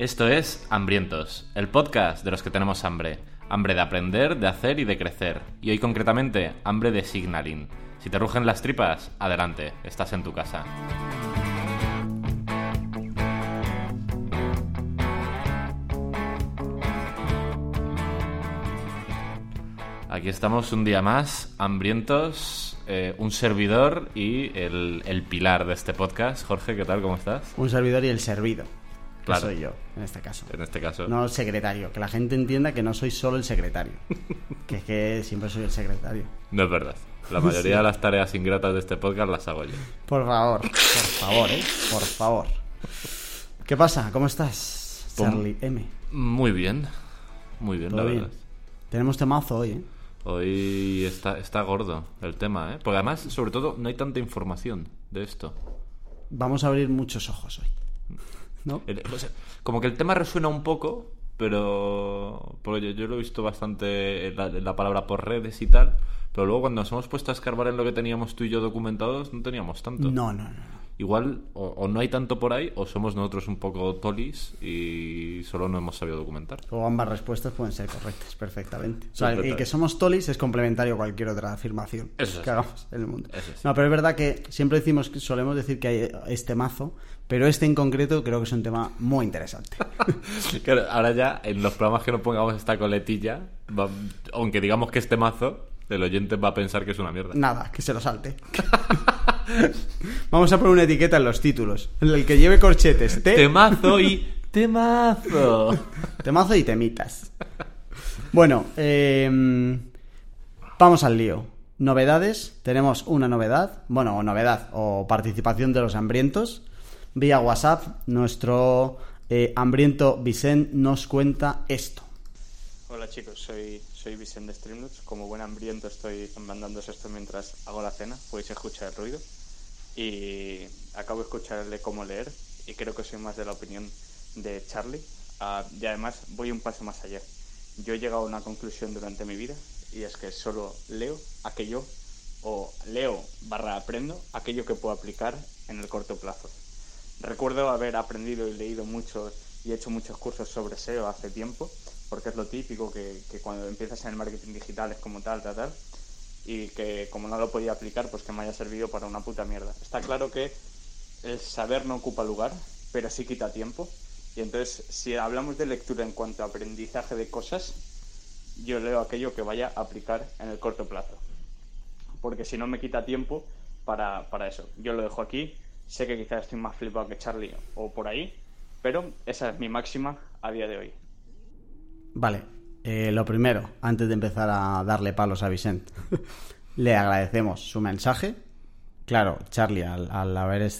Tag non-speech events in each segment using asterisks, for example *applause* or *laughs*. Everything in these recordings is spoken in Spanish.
Esto es Hambrientos, el podcast de los que tenemos hambre. Hambre de aprender, de hacer y de crecer. Y hoy concretamente, hambre de signaling. Si te rugen las tripas, adelante, estás en tu casa. Aquí estamos un día más, hambrientos, eh, un servidor y el, el pilar de este podcast. Jorge, ¿qué tal? ¿Cómo estás? Un servidor y el servido. Que Claro. soy yo, en este caso. En este caso. No el secretario. Que la gente entienda que no soy solo el secretario. *laughs* que es que siempre soy el secretario. No es verdad. La mayoría de las tareas ingratas de este podcast las hago yo. Por favor, por favor, ¿eh? Por favor. ¿Qué pasa? ¿Cómo estás, Pum. Charlie M? Muy bien. Muy bien, la ¿Todo bien? verdad. Tenemos temazo hoy, ¿eh? Hoy está, está gordo el tema, ¿eh? Porque además, sobre todo, no hay tanta información de esto. Vamos a abrir muchos ojos hoy. ¿No? El- o sea, como que el tema resuena un poco, pero. Porque yo, yo lo he visto bastante en la, en la palabra por redes y tal. Pero luego, cuando nos hemos puesto a escarbar en lo que teníamos tú y yo documentados, no teníamos tanto. No, no, no. Igual, o, o no hay tanto por ahí, o somos nosotros un poco tolis y solo no hemos sabido documentar. O ambas respuestas pueden ser correctas perfectamente. O sea, el que somos tolis es complementario a cualquier otra afirmación Eso es que así. hagamos en el mundo. Eso es No, pero es verdad que siempre decimos que solemos decir que hay este mazo, pero este en concreto creo que es un tema muy interesante. *laughs* Claro, ahora ya en los programas que no pongamos esta coletilla, va- aunque digamos que este mazo, el oyente va a pensar que es una mierda. Nada, que se lo salte. *laughs* Vamos a poner una etiqueta en los títulos. En el que lleve corchetes. Te, Temazo y *laughs* temazo. Temazo y temitas. Bueno, eh, vamos al lío. Novedades. Tenemos una novedad. Bueno, o novedad. O participación de los hambrientos. Vía WhatsApp, nuestro eh, hambriento Vicent nos cuenta esto. Hola chicos, soy, soy Vicente Streamlabs. Como buen hambriento estoy mandándoos esto mientras hago la cena. Podéis escuchar el ruido. Y acabo de escucharle cómo leer y creo que soy más de la opinión de Charlie. Ah, y además voy un paso más allá. Yo he llegado a una conclusión durante mi vida y es que solo leo aquello o leo barra aprendo aquello que puedo aplicar en el corto plazo. Recuerdo haber aprendido y leído mucho y hecho muchos cursos sobre SEO hace tiempo, porque es lo típico que, cuando empiezas en el marketing digital es como tal, tal, tal, y que como no lo podía aplicar, pues que me haya servido para una puta mierda. Está claro que el saber no ocupa lugar, pero sí quita tiempo. Y entonces, si hablamos de lectura en cuanto a aprendizaje de cosas, yo leo aquello que vaya a aplicar en el corto plazo porque si no me quita tiempo para, para eso. Yo lo dejo aquí, sé que quizás estoy más flipado que Charlie o por ahí, pero esa es mi máxima a día de hoy. Vale, eh, lo primero, antes de empezar a darle palos a Vicent, *laughs* le agradecemos su mensaje. Claro, Charlie, al, haber,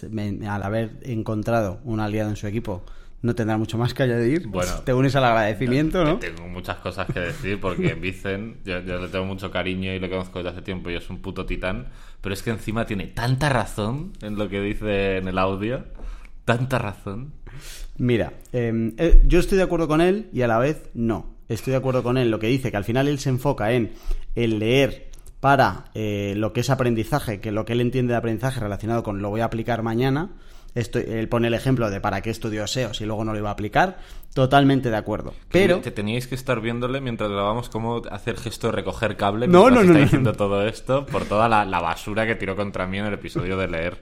al haber encontrado un aliado en su equipo, no tendrá mucho más que añadir. Bueno. te unes al agradecimiento, ¿no? Tengo muchas cosas que decir porque *laughs* Vicen, yo, yo le tengo mucho cariño y lo conozco desde hace tiempo y es un puto titán, pero es que encima tiene tanta razón en lo que dice en el audio, tanta razón. Mira, eh, eh, yo estoy de acuerdo con él y a la vez no. Estoy de acuerdo con él lo que dice, que al final él se enfoca en el leer para eh, lo que es aprendizaje, que lo que él entiende de aprendizaje relacionado con lo voy a aplicar mañana. Él pone el ejemplo de para qué estudió SEO si luego no lo iba a aplicar. Totalmente de acuerdo. Pero Que teníais que estar viéndole mientras grabamos cómo hacer gesto de recoger cable No, no, no, está no, diciendo no. todo esto por toda la, la basura que tiró contra mí en el episodio de leer.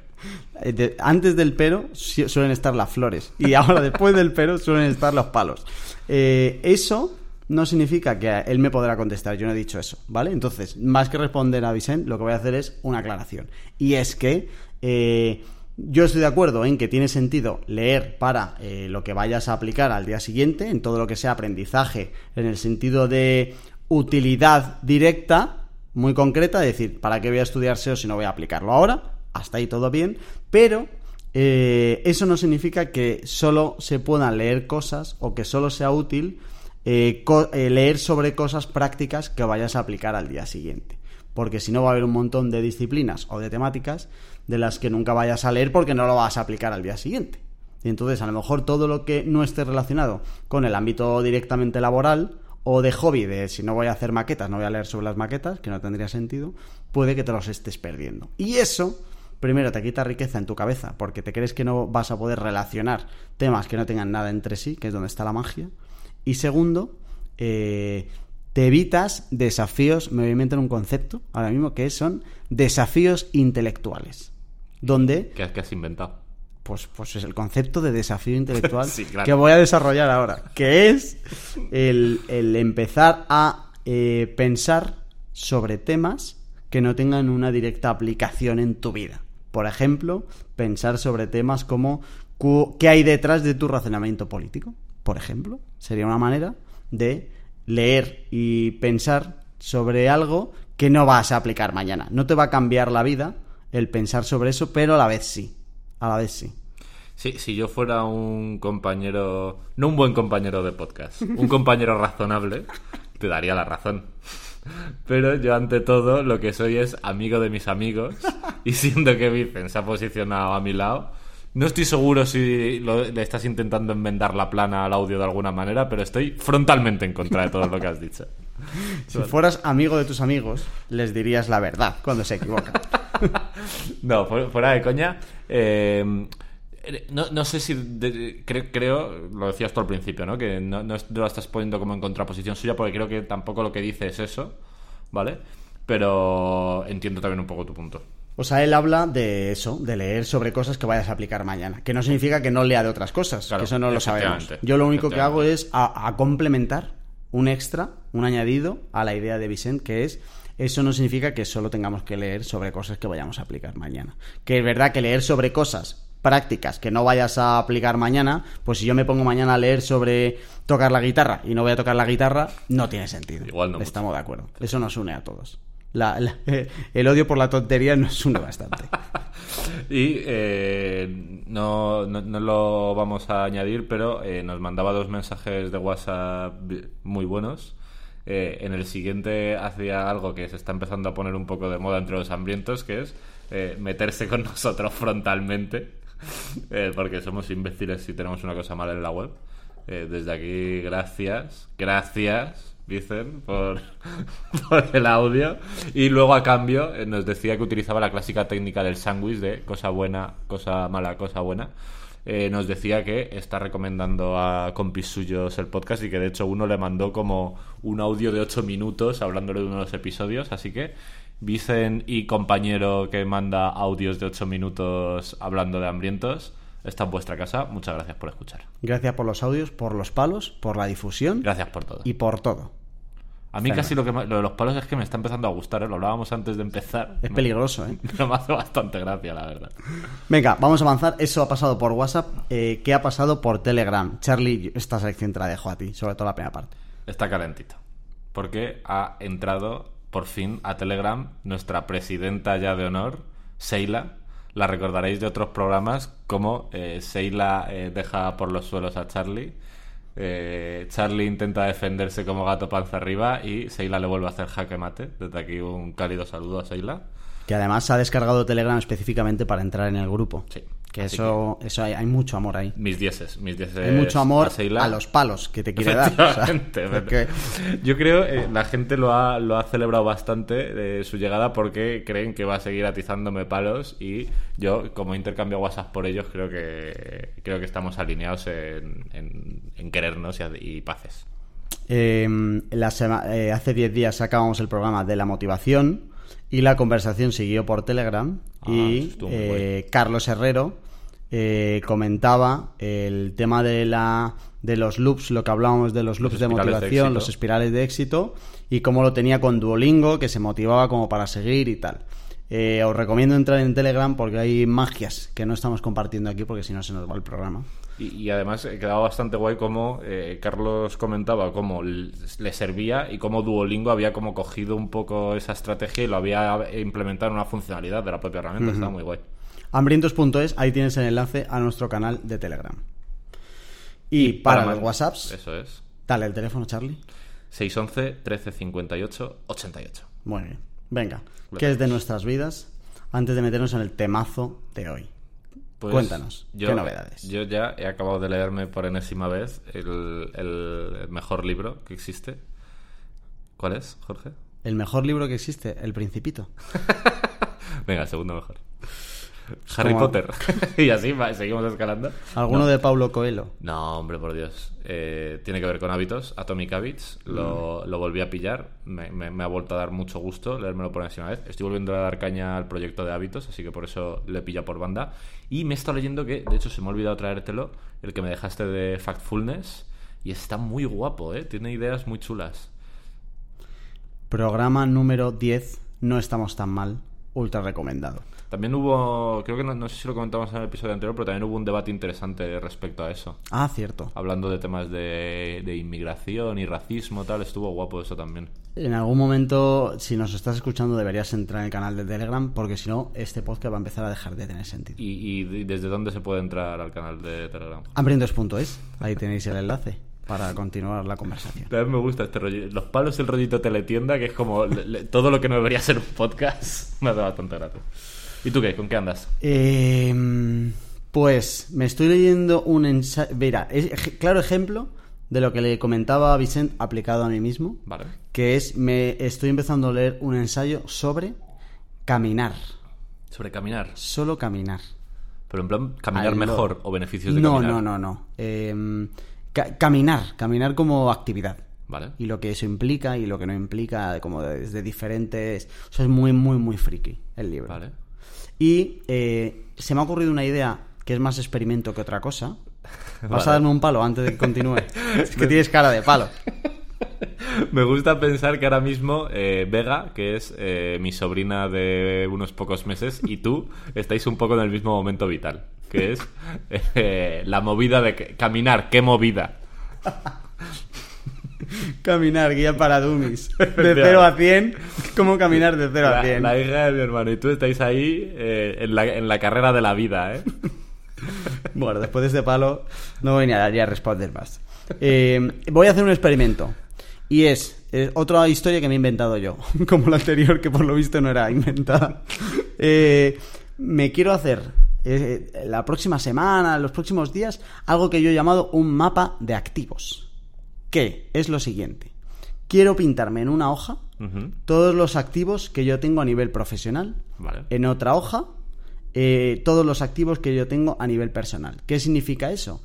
Eh, de- antes del pero su- suelen estar las flores y ahora *laughs* después del pero suelen estar los palos. Eh, eso no significa que él me podrá contestar, yo no he dicho eso, ¿vale? Entonces, más que responder a Vicent, lo que voy a hacer es una aclaración. Y es que eh, yo estoy de acuerdo en que tiene sentido leer para eh, lo que vayas a aplicar al día siguiente, en todo lo que sea aprendizaje, en el sentido de utilidad directa, muy concreta, es decir, ¿para qué voy a estudiar SEO si no voy a aplicarlo ahora? Hasta ahí todo bien, pero eh, eso no significa que solo se puedan leer cosas o que solo sea útil eh, leer sobre cosas prácticas que vayas a aplicar al día siguiente. Porque si no va a haber un montón de disciplinas o de temáticas de las que nunca vayas a leer porque no lo vas a aplicar al día siguiente. Y entonces a lo mejor todo lo que no esté relacionado con el ámbito directamente laboral o de hobby, de si no voy a hacer maquetas, no voy a leer sobre las maquetas, que no tendría sentido, puede que te los estés perdiendo. Y eso primero te quita riqueza en tu cabeza porque te crees que no vas a poder relacionar temas que no tengan nada entre sí, que es donde está la magia. Y segundo, eh, te evitas desafíos, me voy a inventar un concepto ahora mismo, que son desafíos intelectuales. Donde ¿Qué, qué has inventado? pues, pues es el concepto de desafío intelectual *laughs* Sí, claro. que voy a desarrollar ahora, que es el, el empezar a eh, pensar sobre temas que no tengan una directa aplicación en tu vida. Por ejemplo, pensar sobre temas como qué hay detrás de tu razonamiento político. Por ejemplo, sería una manera de leer y pensar sobre algo que no vas a aplicar mañana. No te va a cambiar la vida el pensar sobre eso, pero a la vez sí. A la vez sí. Sí, si yo fuera un compañero, no un buen compañero de podcast, un compañero razonable, te daría la razón. Pero yo ante todo lo que soy es amigo de mis amigos y siendo que Vicen se ha posicionado a mi lado, no estoy seguro si le estás intentando enmendar la plana al audio de alguna manera, pero estoy frontalmente en contra de todo lo que has dicho. *laughs* Si fueras amigo de tus amigos, les dirías la verdad cuando se equivocan. *laughs* No, fu- fuera de coña. eh, no, no sé si. de- creo, creo, lo decías tú al principio, ¿no? Que no, no lo estás poniendo como en contraposición suya, porque creo que tampoco lo que dice es eso, ¿vale? Pero entiendo también un poco tu punto. O sea, él habla de eso, de leer sobre cosas que vayas a aplicar mañana. Que no significa que no lea de otras cosas, Claro, que eso no lo sabemos. Yo lo único que hago es a, a complementar un extra, un añadido a la idea de Vicent, que es eso no significa que solo tengamos que leer sobre cosas que vayamos a aplicar mañana. Que es verdad que leer sobre cosas prácticas que no vayas a aplicar mañana, pues si yo me pongo mañana a leer sobre tocar la guitarra y no voy a tocar la guitarra, no tiene sentido. Igual no mucho. Estamos de acuerdo. Eso nos une a todos. La- el odio por la tontería nos une bastante. *laughs* Y eh, no, no, no lo vamos a añadir, pero eh, nos mandaba dos mensajes de WhatsApp muy buenos. Eh, en el siguiente hacía algo que se está empezando a poner un poco de moda entre los hambrientos, que es eh, meterse con nosotros frontalmente, *laughs* porque somos imbéciles si tenemos una cosa mala en la web. Desde aquí, gracias, gracias, dicen, por, *laughs* por el audio. Y luego, a cambio, eh, nos decía que utilizaba la clásica técnica del sándwich de cosa buena, cosa mala, cosa buena. Eh, nos decía que está recomendando a compis suyos el podcast y que de hecho uno le mandó como un audio de 8 minutos hablándole de uno de los episodios. Así que, Vicen y compañero que manda audios de 8 minutos hablando de hambrientos, está en vuestra casa. Muchas gracias por escuchar. Gracias por los audios, por los palos, por la difusión Gracias por todo. y por todo. A mí casi lo, que, me- lo de los palos es que me está empezando a gustar, ¿eh? lo hablábamos antes de empezar. Es peligroso, ¿eh? Pero *laughs* me hace bastante gracia, la verdad. Venga, vamos a avanzar. Eso ha pasado por WhatsApp. Eh, ¿Qué ha pasado por Telegram? Charlie, esta sección te la dejo a ti, sobre todo la primera parte. Está calentito. Porque ha entrado por fin a Telegram nuestra presidenta ya de honor, Seila. La recordaréis de otros programas como eh, Seila eh, deja por los suelos a Charlie. Eh, Charlie intenta defenderse como gato panza arriba y Seila le vuelve a hacer jaque mate. Desde aquí un cálido saludo a Seila. Que además ha descargado Telegram específicamente para entrar en el grupo. Sí. Que Así eso, eso hay, hay mucho amor ahí. Mis dieces, mis dieces. Hay mucho amor a, los palos que te quiere dar. o sea, Efectivamente, porque- Yo creo eh, la gente lo ha, lo ha celebrado bastante de su llegada porque creen que va a seguir atizándome palos y yo, como intercambio WhatsApp por ellos, creo que creo que estamos alineados en, en- en querernos y, y paces. Eh, la sema- eh, hace 10 días sacábamos el programa de la motivación y la conversación siguió por Telegram Ah, y eh, Carlos Herrero eh, comentaba el tema de la de los loops, lo que hablábamos de los loops de motivación, los espirales de éxito y cómo lo tenía con Duolingo, que se motivaba como para seguir y tal. Eh, os recomiendo entrar en Telegram porque hay magias que no estamos compartiendo aquí porque si no se nos va el programa. Y, y además eh, quedaba bastante guay como eh, Carlos comentaba cómo le servía y cómo Duolingo había como cogido un poco esa estrategia y lo había implementado en una funcionalidad de la propia herramienta. Estaba muy guay. Hambrientos.es, ahí tienes el enlace a nuestro canal de Telegram. Y, para, los man- WhatsApps, Eso es. dale el teléfono, Charlie. 611 1358 88. Muy bien. Venga, ¿qué es de nuestras vidas? Antes de meternos en el temazo de hoy. Pues Cuéntanos, ¿qué novedades? Yo ya he acabado de leerme por enésima vez el, el mejor libro que existe. ¿Cuál es, Jorge? El mejor libro que existe, El Principito. *laughs* Venga, segundo mejor. Harry Potter. *laughs* y así va, seguimos escalando. ¿Alguno No. de Paulo Coelho? No, hombre, por Dios. Eh, tiene que ver con hábitos. Atomic Habits. Lo, Mm. lo volví a pillar. Me, me- me ha vuelto a dar mucho gusto leérmelo por encima vez. Estoy volviendo a dar caña al proyecto de hábitos, así que por eso le pilla por banda. Y me he estado leyendo que, de hecho, se me ha olvidado traértelo, el que me dejaste de Factfulness. Y está muy guapo, ¿eh? Tiene ideas muy chulas. Programa número 10. No estamos tan mal. Ultra recomendado. También hubo, creo que no, no sé si lo comentamos en el episodio anterior, pero también hubo un debate interesante respecto a eso. Ah, cierto. Hablando de temas de, de inmigración y racismo, tal, estuvo guapo eso también. En algún momento, si nos estás escuchando, deberías entrar en el canal de Telegram, porque si no, este podcast va a empezar a dejar de tener sentido. ¿Y, y desde dónde se puede entrar al canal de Telegram? Hambrientos.es, ahí tenéis el enlace para continuar la conversación. También me gusta este rollo. Los palos, el rollito teletienda, que es como le- le- todo lo que no debería ser un podcast. *laughs* Me ha dado bastante rato. ¿Y tú qué? ¿Con qué andas? Eh, pues me estoy leyendo un ensayo. Mira, es claro ejemplo de lo que le comentaba a Vicent aplicado a mí mismo, Vale. que es me estoy empezando a leer un ensayo sobre caminar, Sobre caminar. solo caminar. Pero en plan, caminar Al mejor o beneficios de no, caminar. no, no, no. Eh, ca- caminar, caminar como actividad. Vale. Y lo que eso implica y lo que no implica, como desde diferentes... O sea, es muy, muy, muy friki el libro. Vale. Y eh, se me ha ocurrido una idea que es más experimento que otra cosa. *laughs* ¿Vas Vale. a darme un palo antes de que continúe? *laughs* es que tienes cara de palo. *laughs* Me gusta pensar que ahora mismo eh, Vega, que es eh, mi sobrina de unos pocos meses, y tú estáis un poco en el mismo momento vital, que es eh, la movida de que- caminar. ¿Qué movida? *laughs* Caminar, guía para dummies. *laughs* De 0 a 100, ¿cómo caminar de 0 a La, 100? la hija de mi hermano y tú estáis ahí eh, en, la, en la carrera de la vida, ¿eh? *laughs* Bueno, después de este palo no voy ni a, ni a responder más. Eh, voy a hacer un experimento. Y es eh, otra historia que me he inventado yo. Como la anterior, que por lo visto no era inventada. Eh, me quiero hacer eh, la próxima semana, los próximos días, algo que yo he llamado un mapa de activos. Que es lo siguiente. Quiero pintarme en una hoja todos los activos que yo tengo a nivel profesional. Vale. En otra hoja, eh, todos los activos que yo tengo a nivel personal. ¿Qué significa eso?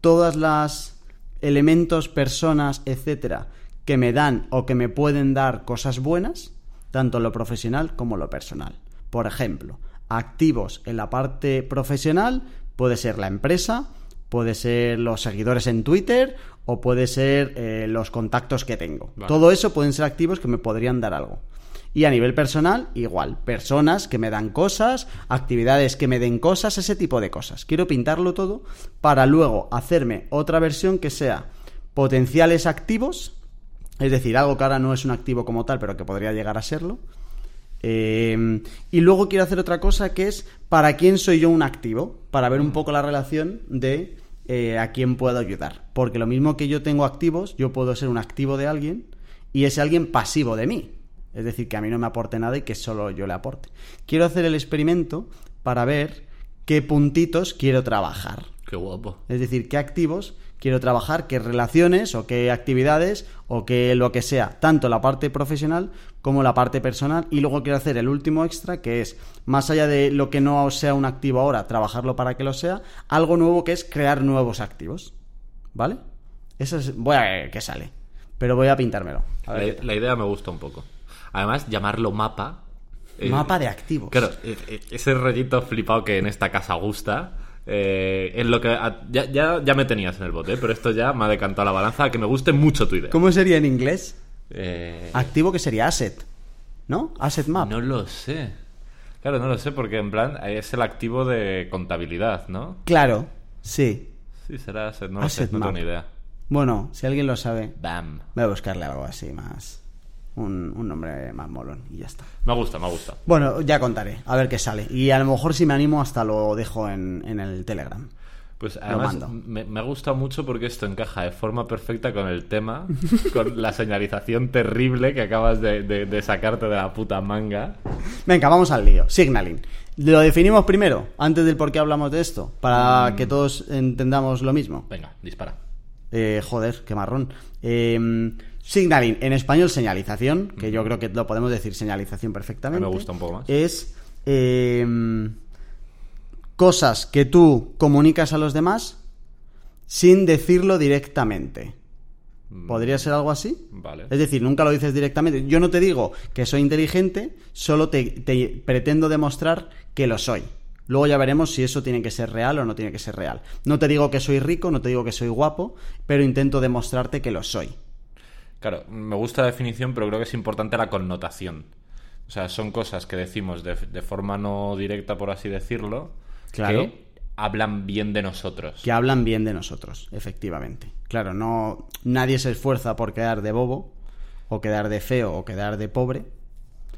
Todas las elementos, personas, etcétera, que me dan o que me pueden dar cosas buenas, tanto lo profesional como lo personal. Por ejemplo, activos en la parte profesional puede ser la empresa, puede ser los seguidores en Twitter o puede ser eh, los contactos que tengo. Vale. Todo eso pueden ser activos que me podrían dar algo. Y a nivel personal, igual. Personas que me dan cosas, actividades que me den cosas, ese tipo de cosas. Quiero pintarlo todo para luego hacerme otra versión que sea potenciales activos, es decir, algo que ahora no es un activo como tal, pero que podría llegar a serlo. Eh, y luego quiero hacer otra cosa que es para quién soy yo un activo, para ver un poco la relación de eh, a quién puedo ayudar. Porque lo mismo que yo tengo activos, yo puedo ser un activo de alguien y ese alguien pasivo de mí. Es decir, que a mí no me aporte nada y que solo yo le aporte. Quiero hacer el experimento para ver qué puntitos quiero trabajar. Qué guapo. Es decir, qué activos quiero trabajar, qué relaciones o qué actividades o qué lo que sea, tanto la parte profesional como la parte personal. Y luego quiero hacer el último extra, que es, más allá de lo que no sea un activo ahora, trabajarlo para que lo sea, algo nuevo que es crear nuevos activos. ¿Vale? Eso es, voy a ver qué sale. Pero voy a pintármelo. A ver qué La, tal. la idea me gusta un poco. Además, llamarlo mapa. eh, Mapa de activos. Claro, eh, eh, ese rollito flipado que en esta casa gusta. Eh, es lo que. a- ya, ya, ya me tenías en el bote, pero esto ya me ha decantado la balanza a que me guste mucho tu idea. ¿Cómo sería en inglés? Eh, Activo que sería asset. ¿No? Asset map. no lo sé. Claro, no lo sé, porque en plan es el activo de contabilidad, ¿no? Claro, sí. Sí, será asset, no lo Asset sé, no tengo map. ni idea. Bueno, si alguien lo sabe, Bam. Voy a buscarle algo así más. Un, un nombre más molón y ya está. Me gusta, me gusta. Bueno, ya contaré, a ver qué sale. Y a lo mejor si me animo hasta lo dejo en, en el Telegram. Pues además me, me gusta mucho porque esto encaja de forma perfecta con el tema, *laughs* con la señalización terrible que acabas de, de- de sacarte de la puta manga. Venga, vamos al lío. Signaling. Lo definimos primero, antes del por qué hablamos de esto, para que todos entendamos lo mismo. Venga, dispara. Eh, joder, qué marrón. Eh, signaling, en español señalización, que yo creo que lo podemos decir señalización perfectamente. A mí me gusta un poco más. Es eh, cosas que tú comunicas a los demás sin decirlo directamente. ¿Podría ser algo así? Vale. Es decir, nunca lo dices directamente. Yo no te digo que soy inteligente, solo te, te pretendo demostrar que lo soy. Luego ya veremos si eso tiene que ser real o no tiene que ser real. No te digo que soy rico, no te digo que soy guapo, pero intento demostrarte que lo soy. Claro, me gusta la definición, pero creo que es importante la connotación. O sea, son cosas que decimos de, de forma no directa, por así decirlo, Claro. que hablan bien de nosotros. Que hablan bien de nosotros, efectivamente. Claro, no nadie se esfuerza por quedar de bobo, o quedar de feo, o quedar de pobre.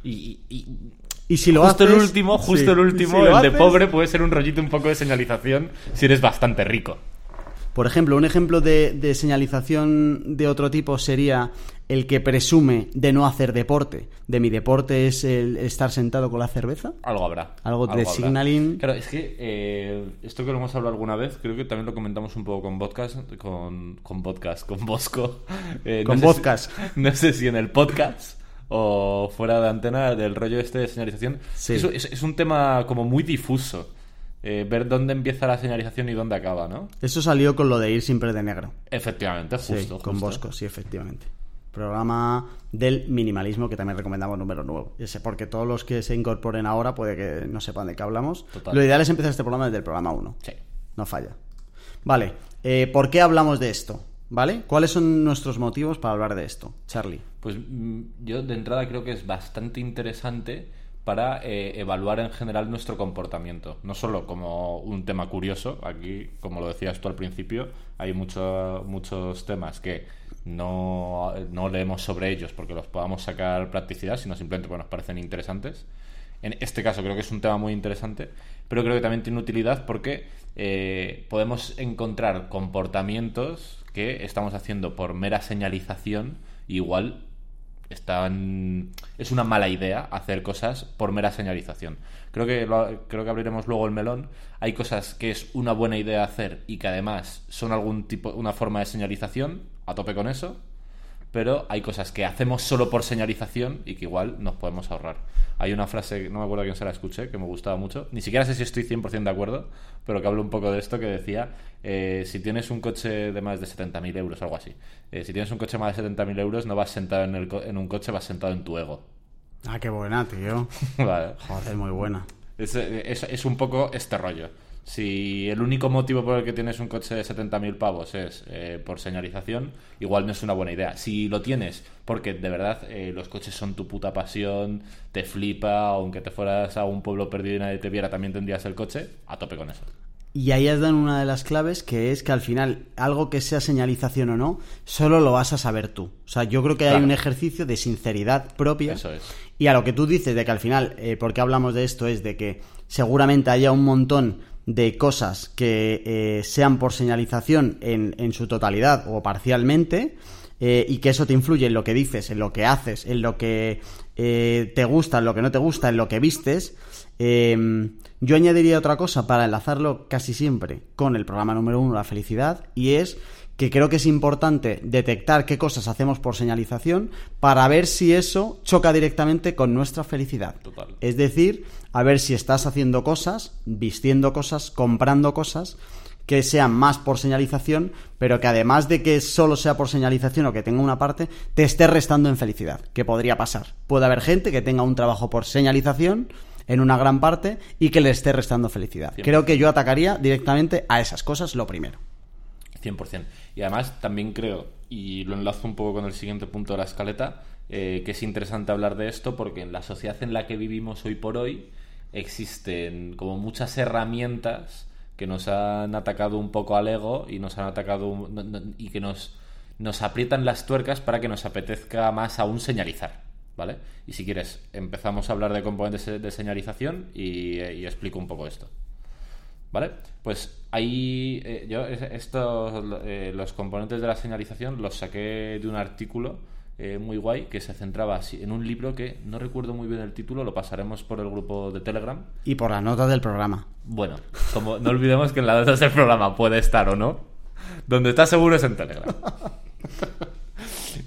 Y, y- y si lo justo el haces- último, justo sí. el último, Si el de pobre puede ser un rollito un poco de señalización si eres bastante rico. Por ejemplo, un ejemplo de, de señalización de otro tipo sería el que presume de no hacer deporte. De mi deporte es el estar sentado con la cerveza. Algo habrá. Algo de habrá. signaling. Claro, es que eh, esto que lo hemos hablado alguna vez, creo que también lo comentamos un poco con podcast, con, con podcast, con Bosco. Eh, Con sé si- podcast. *laughs* no sé si en el podcast o fuera de antena del rollo este de señalización. Sí. Es, es- es un tema como muy difuso. Eh, ver dónde empieza la señalización y dónde acaba, ¿no? Eso salió con lo de ir siempre de negro. Efectivamente, justo. sí, con justo. Bosco, sí, efectivamente. Programa del minimalismo que también recomendamos número nuevo. Ese, porque todos los que se incorporen ahora puede que no sepan de qué hablamos. Total. Lo ideal es empezar este programa desde el programa 1. Sí. No falla. Vale, eh, ¿por qué hablamos de esto? ¿Vale? ¿Cuáles son nuestros motivos para hablar de esto, Charlie? Pues mm, yo de entrada creo que es bastante interesante para eh, evaluar en general nuestro comportamiento. No solo como un tema curioso, aquí, como lo decías tú al principio, hay mucho- muchos temas que no, no leemos sobre ellos porque los podamos sacar practicidad, sino simplemente porque nos parecen interesantes. En este caso creo que es un tema muy interesante, pero creo que también tiene utilidad porque eh, podemos encontrar comportamientos que estamos haciendo por mera señalización, igual están es una mala idea hacer cosas por mera señalización. Creo que creo que abriremos luego el melón. Hay cosas que es una buena idea hacer y que además son algún tipo una forma de señalización, a tope con eso, pero hay cosas que hacemos solo por señalización y que igual nos podemos ahorrar. Hay una frase, no me acuerdo a quién se la escuché, que me gustaba mucho, ni siquiera sé si estoy 100% de acuerdo, pero que habla un poco de esto, que decía, eh, si tienes un coche de más de 70.000 euros, algo así, eh, si tienes un coche de más de 70.000 euros, no vas sentado en, el co- en un coche, vas sentado en tu ego. Ah, qué buena, tío. *laughs* Vale. Joder, muy buena. Es, es- es un poco este rollo. Si el único motivo por el que tienes un coche de 70.000 pavos es eh, por señalización, igual no es una buena idea. Si lo tienes porque de verdad eh, los coches son tu puta pasión, te flipa, aunque te fueras a un pueblo perdido y nadie te viera, también tendrías el coche, a tope con eso. Y ahí has dado una de las claves que es que al final, algo que sea señalización o no, solo lo vas a saber tú. O sea, yo creo que hay un ejercicio de sinceridad propia. Eso es. Y a lo que tú dices de que al final, eh, ¿por qué hablamos de esto? Es de que seguramente haya un montón de cosas que eh, sean por señalización en, en su totalidad o parcialmente eh, y que eso te influye en lo que dices, en lo que haces, en lo que eh, te gusta, en lo que no te gusta, en lo que vistes. Eh, yo añadiría otra cosa para enlazarlo casi siempre con el programa número uno, la felicidad, y es que creo que es importante detectar qué cosas hacemos por señalización para ver si eso choca directamente con nuestra felicidad. Total. Es decir, a ver si estás haciendo cosas, vistiendo cosas, comprando cosas que sean más por señalización, pero que además de que solo sea por señalización o que tenga una parte, te esté restando en felicidad, que podría pasar. Puede haber gente que tenga un trabajo por señalización en una gran parte y que le esté restando felicidad. Creo que yo atacaría directamente a esas cosas lo primero. 100%. Y además también creo, y lo enlazo un poco con el siguiente punto de la escaleta, eh, que es interesante hablar de esto porque en la sociedad en la que vivimos hoy por hoy existen como muchas herramientas que nos han atacado un poco al ego y nos han atacado y que nos, nos aprietan las tuercas para que nos apetezca más aún señalizar. ¿Vale? Y si quieres, empezamos a hablar de componentes de señalización y, y explico un poco esto. ¿Vale? Pues ahí eh, yo es- estos eh, los componentes de la señalización los saqué de un artículo eh, muy guay que se centraba así, en un libro que no recuerdo muy bien el título, lo pasaremos por el grupo de Telegram. Y por las notas del programa. Bueno, como no olvidemos que en las notas del programa puede estar o no, donde está seguro es en Telegram.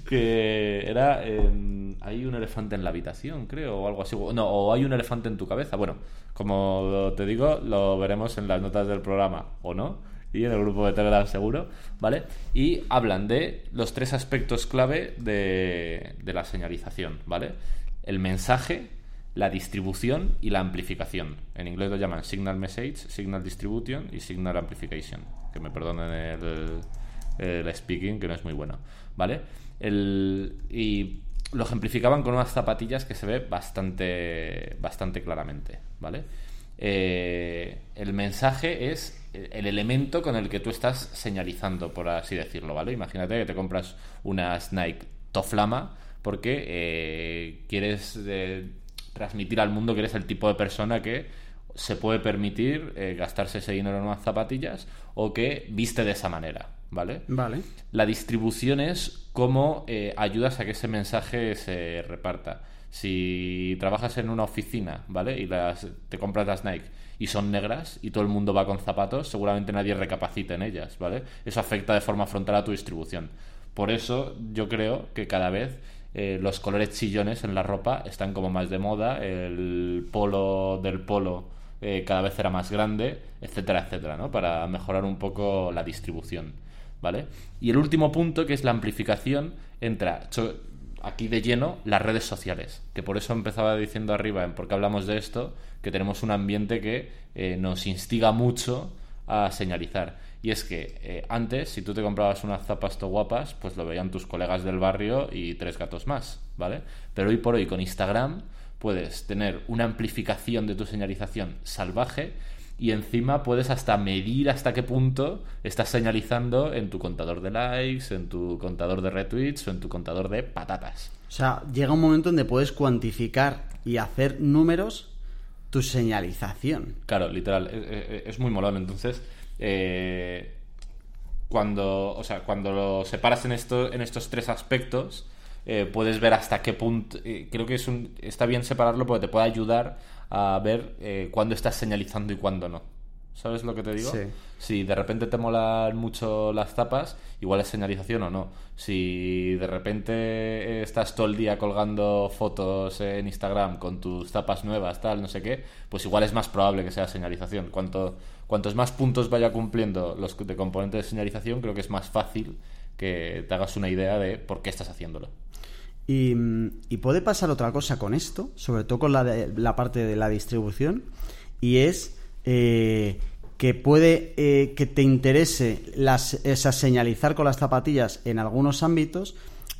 que era em, hay un elefante en la habitación, creo, o algo así. No, o hay un elefante en tu cabeza. Bueno, como te digo, lo veremos en las notas del programa, ¿o no? Y en el grupo de Telegram seguro, ¿vale? Y hablan de los tres aspectos clave de, de la señalización, ¿vale? El mensaje, la distribución y la amplificación. En inglés lo llaman Signal Message, Signal Distribution y Signal Amplification. Que me perdonen el, el speaking, que no es muy bueno, ¿vale? El, y lo ejemplificaban con unas zapatillas que se ve bastante, bastante claramente, ¿vale? Eh, el mensaje es el elemento con el que tú estás señalizando, por así decirlo, ¿vale? Imagínate que te compras unas Nike Toflama porque eh, quieres eh, transmitir al mundo que eres el tipo de persona que se puede permitir gastarse ese dinero en unas zapatillas o que viste de esa manera, ¿vale? Vale. La distribución es cómo eh, ayudas a que ese mensaje se reparta. Si trabajas en una oficina, ¿vale? Y las, te compras las Nike y son negras y todo el mundo va con zapatos, seguramente nadie recapacita en ellas, ¿vale? Eso afecta de forma frontal a tu distribución. Por eso yo creo que cada vez eh, los colores chillones en la ropa están como más de moda, el polo del polo eh, cada vez era más grande, etcétera, etcétera, ¿no? Para mejorar un poco la distribución. ¿vale? Y el último punto, que es la amplificación, entra aquí de lleno las redes sociales, que por eso empezaba diciendo arriba, en porque hablamos de esto, que tenemos un ambiente que eh, nos instiga mucho a señalizar. Y es que eh, antes, si tú te comprabas unas zapas to guapas, pues lo veían tus colegas del barrio y tres gatos más, ¿vale? Pero hoy por hoy con Instagram puedes tener una amplificación de tu señalización salvaje y encima puedes hasta medir hasta qué punto estás señalizando en tu contador de likes, en tu contador de retweets o en tu contador de patatas. O sea, llega un momento donde puedes cuantificar y hacer números tu señalización. Claro, literal, es, muy molón. Entonces, eh, cuando, o sea, cuando lo separas en, esto, en estos tres aspectos, eh, puedes ver hasta qué punto. Eh, creo que es un, está bien separarlo porque te puede ayudar a ver eh, cuándo estás señalizando y cuándo no. ¿Sabes lo que te digo? Sí. Si de repente te molan mucho las tapas, igual es señalización o no. Si de repente estás todo el día colgando fotos en Instagram con tus tapas nuevas, tal, no sé qué, pues igual es más probable que sea señalización. Cuanto, cuantos más puntos vaya cumpliendo los de componente de señalización, creo que es más fácil que te hagas una idea de por qué estás haciéndolo. Y, puede pasar otra cosa con esto, sobre todo con la, la parte de la distribución, y es eh, que puede eh, que te interese las, esa señalizar con las zapatillas en algunos ámbitos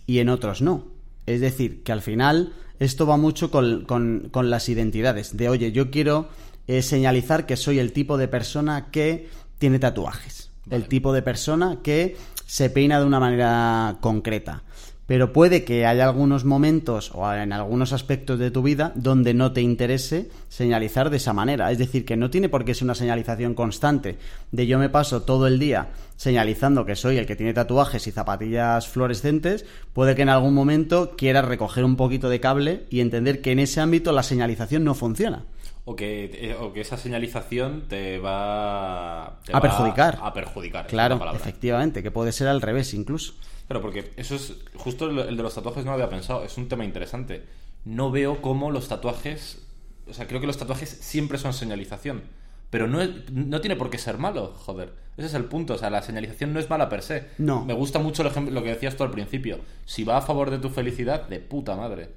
y en otros no. Es decir, que al final esto va mucho con, con, las identidades. De oye, yo quiero eh, señalizar que soy el tipo de persona que tiene tatuajes. El tipo de persona que se peina de una manera concreta pero puede que haya algunos momentos o en algunos aspectos de tu vida donde no te interese señalizar de esa manera. Es decir, que no tiene por qué ser una señalización constante de yo me paso todo el día señalizando que soy el que tiene tatuajes y zapatillas fluorescentes, puede que en algún momento quieras recoger un poquito de cable y entender que en ese ámbito la señalización no funciona. O que, eh, o que esa señalización te va, a perjudicar. A perjudicar. Claro, efectivamente, que puede ser al revés incluso. Claro, porque eso es. Justo el, de los tatuajes no lo había pensado. Es un tema interesante. No veo cómo los tatuajes. O sea, creo que los tatuajes siempre son señalización. Pero no, no tiene por qué ser malo, joder. Ese es el punto. O sea, la señalización no es mala per se. No. Me gusta mucho el ejemplo, lo que decías tú al principio. Si va a favor de tu felicidad, de puta madre.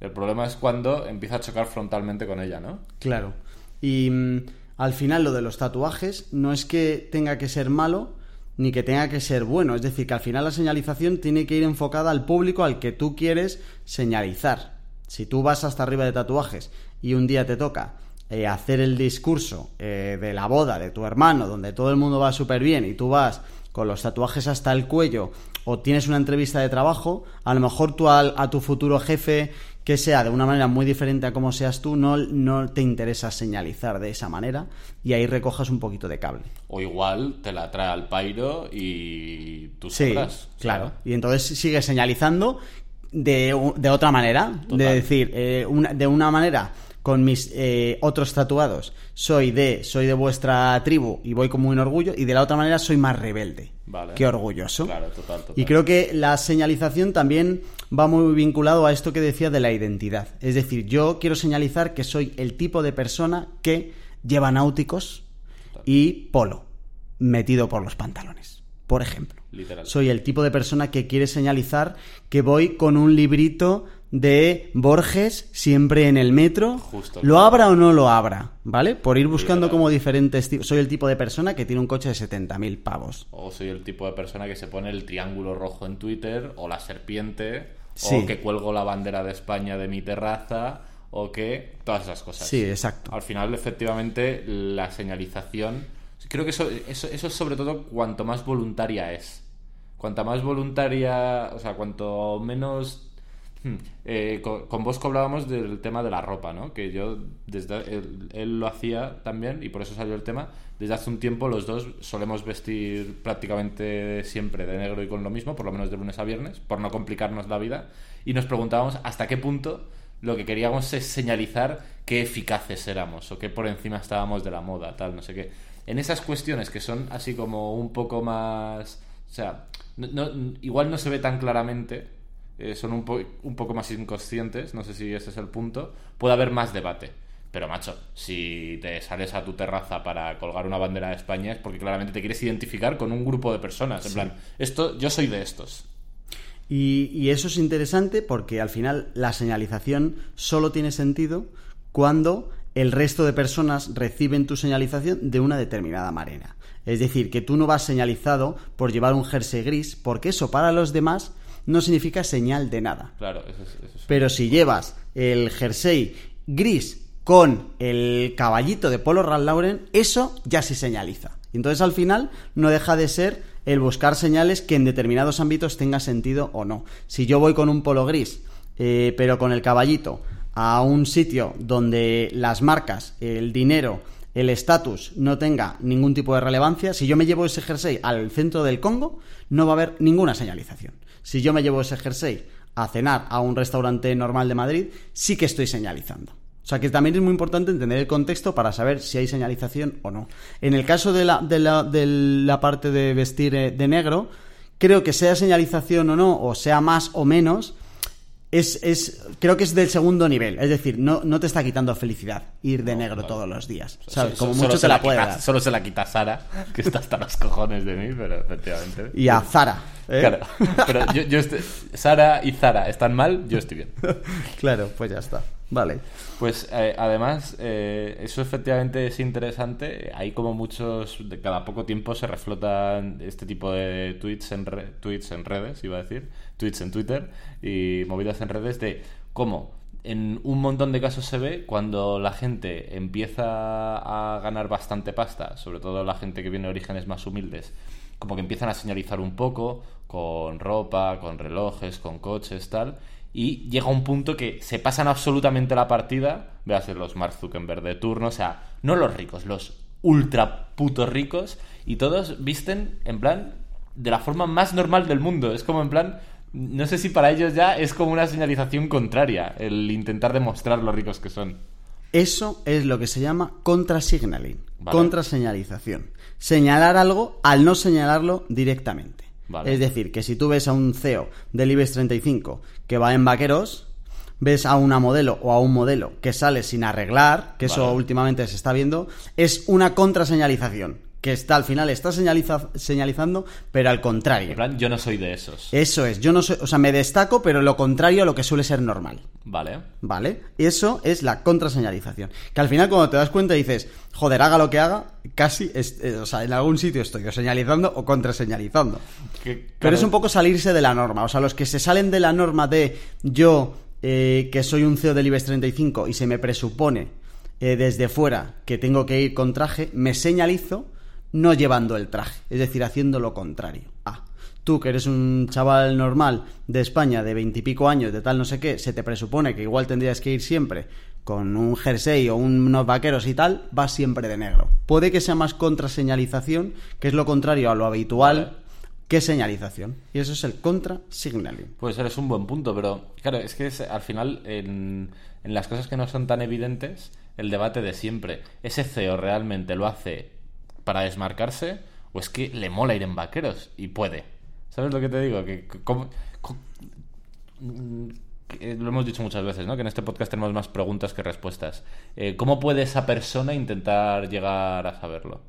El problema es cuando empieza a chocar frontalmente con ella, ¿no? Claro. Y mm, al final lo de los tatuajes no es que tenga que ser malo, ni que tenga que ser bueno. Es decir, que al final la señalización tiene que ir enfocada al público al que tú quieres señalizar. Si tú vas hasta arriba de tatuajes y un día te toca eh, hacer el discurso eh, de la boda de tu hermano, donde todo el mundo va súper bien y tú vas con los tatuajes hasta el cuello o tienes una entrevista de trabajo, a lo mejor tú a tu futuro jefe que sea de una manera muy diferente a como seas tú, no, no te interesa señalizar de esa manera y ahí recojas un poquito de cable. O igual te la trae al pairo y tú sí, claro. Y entonces sigues señalizando de, otra manera, de decir, eh, de una manera con mis eh, otros tatuados soy de soy de vuestra tribu y voy con muy orgullo y de la otra manera soy más rebelde Vale. Qué orgulloso. Claro, total, total. Y creo que la señalización también va muy vinculado a esto que decía de la identidad. Es decir, yo quiero señalizar que soy el tipo de persona que lleva náuticos y polo metido por los pantalones, por ejemplo. Literal. Soy el tipo de persona que quiere señalizar que voy con un librito de Borges siempre en el metro. Justo, lo claro. abra o no lo abra, ¿vale? Por ir buscando como diferentes tipos. Soy el tipo de persona que tiene un coche de 70.000 pavos. O soy el tipo de persona que se pone el triángulo rojo en Twitter, o la serpiente, Sí. o que cuelgo la bandera de España de mi terraza, o que todas esas cosas. Sí, exacto. Al final, efectivamente, la señalización. Creo que eso, eso, eso es sobre todo cuanto más voluntaria es. Cuanta más voluntaria, o sea, cuanto menos. Hmm, eh, con, con Bosco hablábamos del tema de la ropa, ¿no? Que yo, desde él, lo hacía también y por eso salió el tema. Desde hace un tiempo los dos solemos vestir prácticamente siempre de negro y con lo mismo, por lo menos de lunes a viernes, por no complicarnos la vida. Y nos preguntábamos hasta qué punto lo que queríamos es señalizar qué eficaces éramos o qué por encima estábamos de la moda, tal, no sé qué. En esas cuestiones que son así como un poco más... O sea, igual no se ve tan claramente, eh, son un, po- un poco más inconscientes, no sé si ese es el punto, puede haber más debate. Pero macho, si te sales a tu terraza para colgar una bandera de España es porque claramente te quieres identificar con un grupo de personas. En plan, esto, yo soy de estos. Y, y eso es interesante porque al final la señalización solo tiene sentido cuando el resto de personas reciben tu señalización de una determinada manera. Es decir, que tú no vas señalizado por llevar un jersey gris, porque eso para los demás no significa señal de nada. Claro, eso es, eso es- Pero si llevas el jersey gris con el caballito de Polo Ralph Lauren, eso ya se señaliza. Entonces al final no deja de ser el buscar señales que en determinados ámbitos tenga sentido o no. Si yo voy con un polo gris, eh, pero con el caballito, a un sitio donde las marcas, el dinero, el estatus no tenga ningún tipo de relevancia, si yo me llevo ese jersey al centro del Congo, no va a haber ninguna señalización. Si yo me llevo ese jersey a cenar a un restaurante normal de Madrid, sí que estoy señalizando. O sea que también es muy importante entender el contexto para saber si hay señalización o no. En el caso de la, de la, de la parte de vestir eh, de negro, creo que sea señalización o no, o sea más o menos, es, es creo que es del segundo nivel. Es decir, no, no te está quitando felicidad ir de negro todos los días. Como solo mucho se te la puede quita- dar. Solo se la quita Sara, *laughs* que está hasta los cojones de mí, pero efectivamente. Y a Zara. ¿eh? Claro, *laughs* pero yo, yo estoy- Sara y Zara están mal, yo estoy bien. *laughs* Claro, pues ya está. Vale. Pues eh, además, eh, eso efectivamente es interesante. Hay como muchos, de cada poco tiempo se reflotan este tipo de tweets en, re- tweets en redes, iba a decir, tweets en Twitter y movidas en redes de cómo en un montón de casos se ve cuando la gente empieza a ganar bastante pasta, sobre todo la gente que viene de orígenes más humildes, como que empiezan a señalizar un poco con ropa, con relojes, con coches, tal. Y llega un punto que se pasan absolutamente la partida. Veas los Mark Zuckerberg de turno, o sea, no los ricos, los ultra putos ricos. Y todos visten en plan de la forma más normal del mundo. Es como en plan. No sé si para ellos ya es como una señalización contraria el intentar demostrar lo ricos que son. Eso es lo que se llama contrasignaling, Vale. contraseñalización. Señalar algo al no señalarlo directamente. Vale. Es decir, que si tú ves a un CEO del IBEX 35 que va en vaqueros, ves a una modelo o a un modelo que sale sin arreglar, que eso últimamente se está viendo, es una contraseñalización. Que está al final, está señaliza- señalizando, pero al contrario. En plan, yo no soy de esos. Eso es, yo no soy, o sea, me destaco, pero lo contrario a lo que suele ser normal. Vale. ¿Vale? Eso es la contraseñalización. Que al final cuando te das cuenta dices, joder, haga lo que haga, casi, es- eh, o sea, en algún sitio estoy o señalizando o contraseñalizando. Pero es un poco salirse de la norma. O sea, los que se salen de la norma de yo, eh, que soy un CEO del IBEX 35 y se me presupone eh, desde fuera que tengo que ir con traje, me señalizo no llevando el traje. Es decir, haciendo lo contrario. Ah, tú que eres un chaval normal de España de veintipico años, de tal no sé qué, se te presupone que igual tendrías que ir siempre con un jersey o unos vaqueros y tal, vas siempre de negro. Puede que sea más contraseñalización, que es lo contrario a lo habitual, que señalización. Y eso es el contra-signaling. Puede ser, es un buen punto, pero claro, es que es, al final en, en las cosas que no son tan evidentes, el debate de siempre, ¿ese CEO realmente lo hace para desmarcarse o es que le mola ir en vaqueros y puede. ¿Sabes lo que te digo? Que, que- cómo- co- mm, que lo hemos dicho muchas veces, ¿no? Que en este podcast tenemos más preguntas que respuestas. Eh, ¿Cómo puede esa persona intentar llegar a saberlo?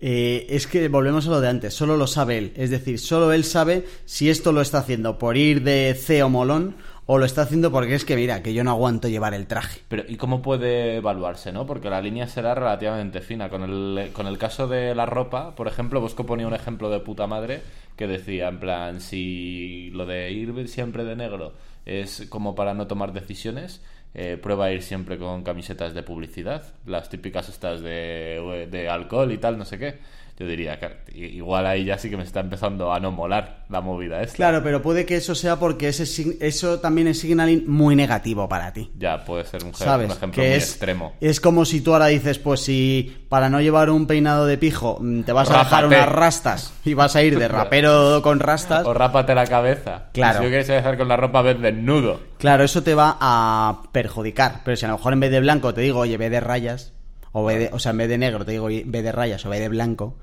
Eh, es que volvemos a lo de antes, solo lo sabe él. Es decir, solo él sabe si esto lo está haciendo por ir de CEO molón o lo está haciendo porque es que, mira, que yo no aguanto llevar el traje. Pero, ¿y cómo puede evaluarse, no? Porque la línea será relativamente fina. Con el, con el caso de la ropa, por ejemplo, Bosco ponía un ejemplo de puta madre que decía, en plan, si lo de ir siempre de negro es como para no tomar decisiones, eh, prueba a ir siempre con camisetas de publicidad, las típicas estas de, de alcohol y tal, no sé qué. Yo diría que igual ahí ya sí que me está empezando a no molar la movida esta. Claro, pero puede que eso sea porque ese, eso también es signaling muy negativo para ti. Ya, puede ser un, je- ¿Sabes? un ejemplo que muy es, extremo. es como si tú ahora dices, pues si para no llevar un peinado de pijo mm, te vas a dejar unas rastas y vas a ir de rapero *laughs* con rastas, O rápate la cabeza. Claro. Y Si yo quieres dejar con la ropa, ves desnudo. claro, eso te va a perjudicar. Pero si a lo mejor en vez de blanco te digo, oye, ve de rayas, o, ve de- o sea, en vez de negro te digo, ve de rayas o ve de blanco,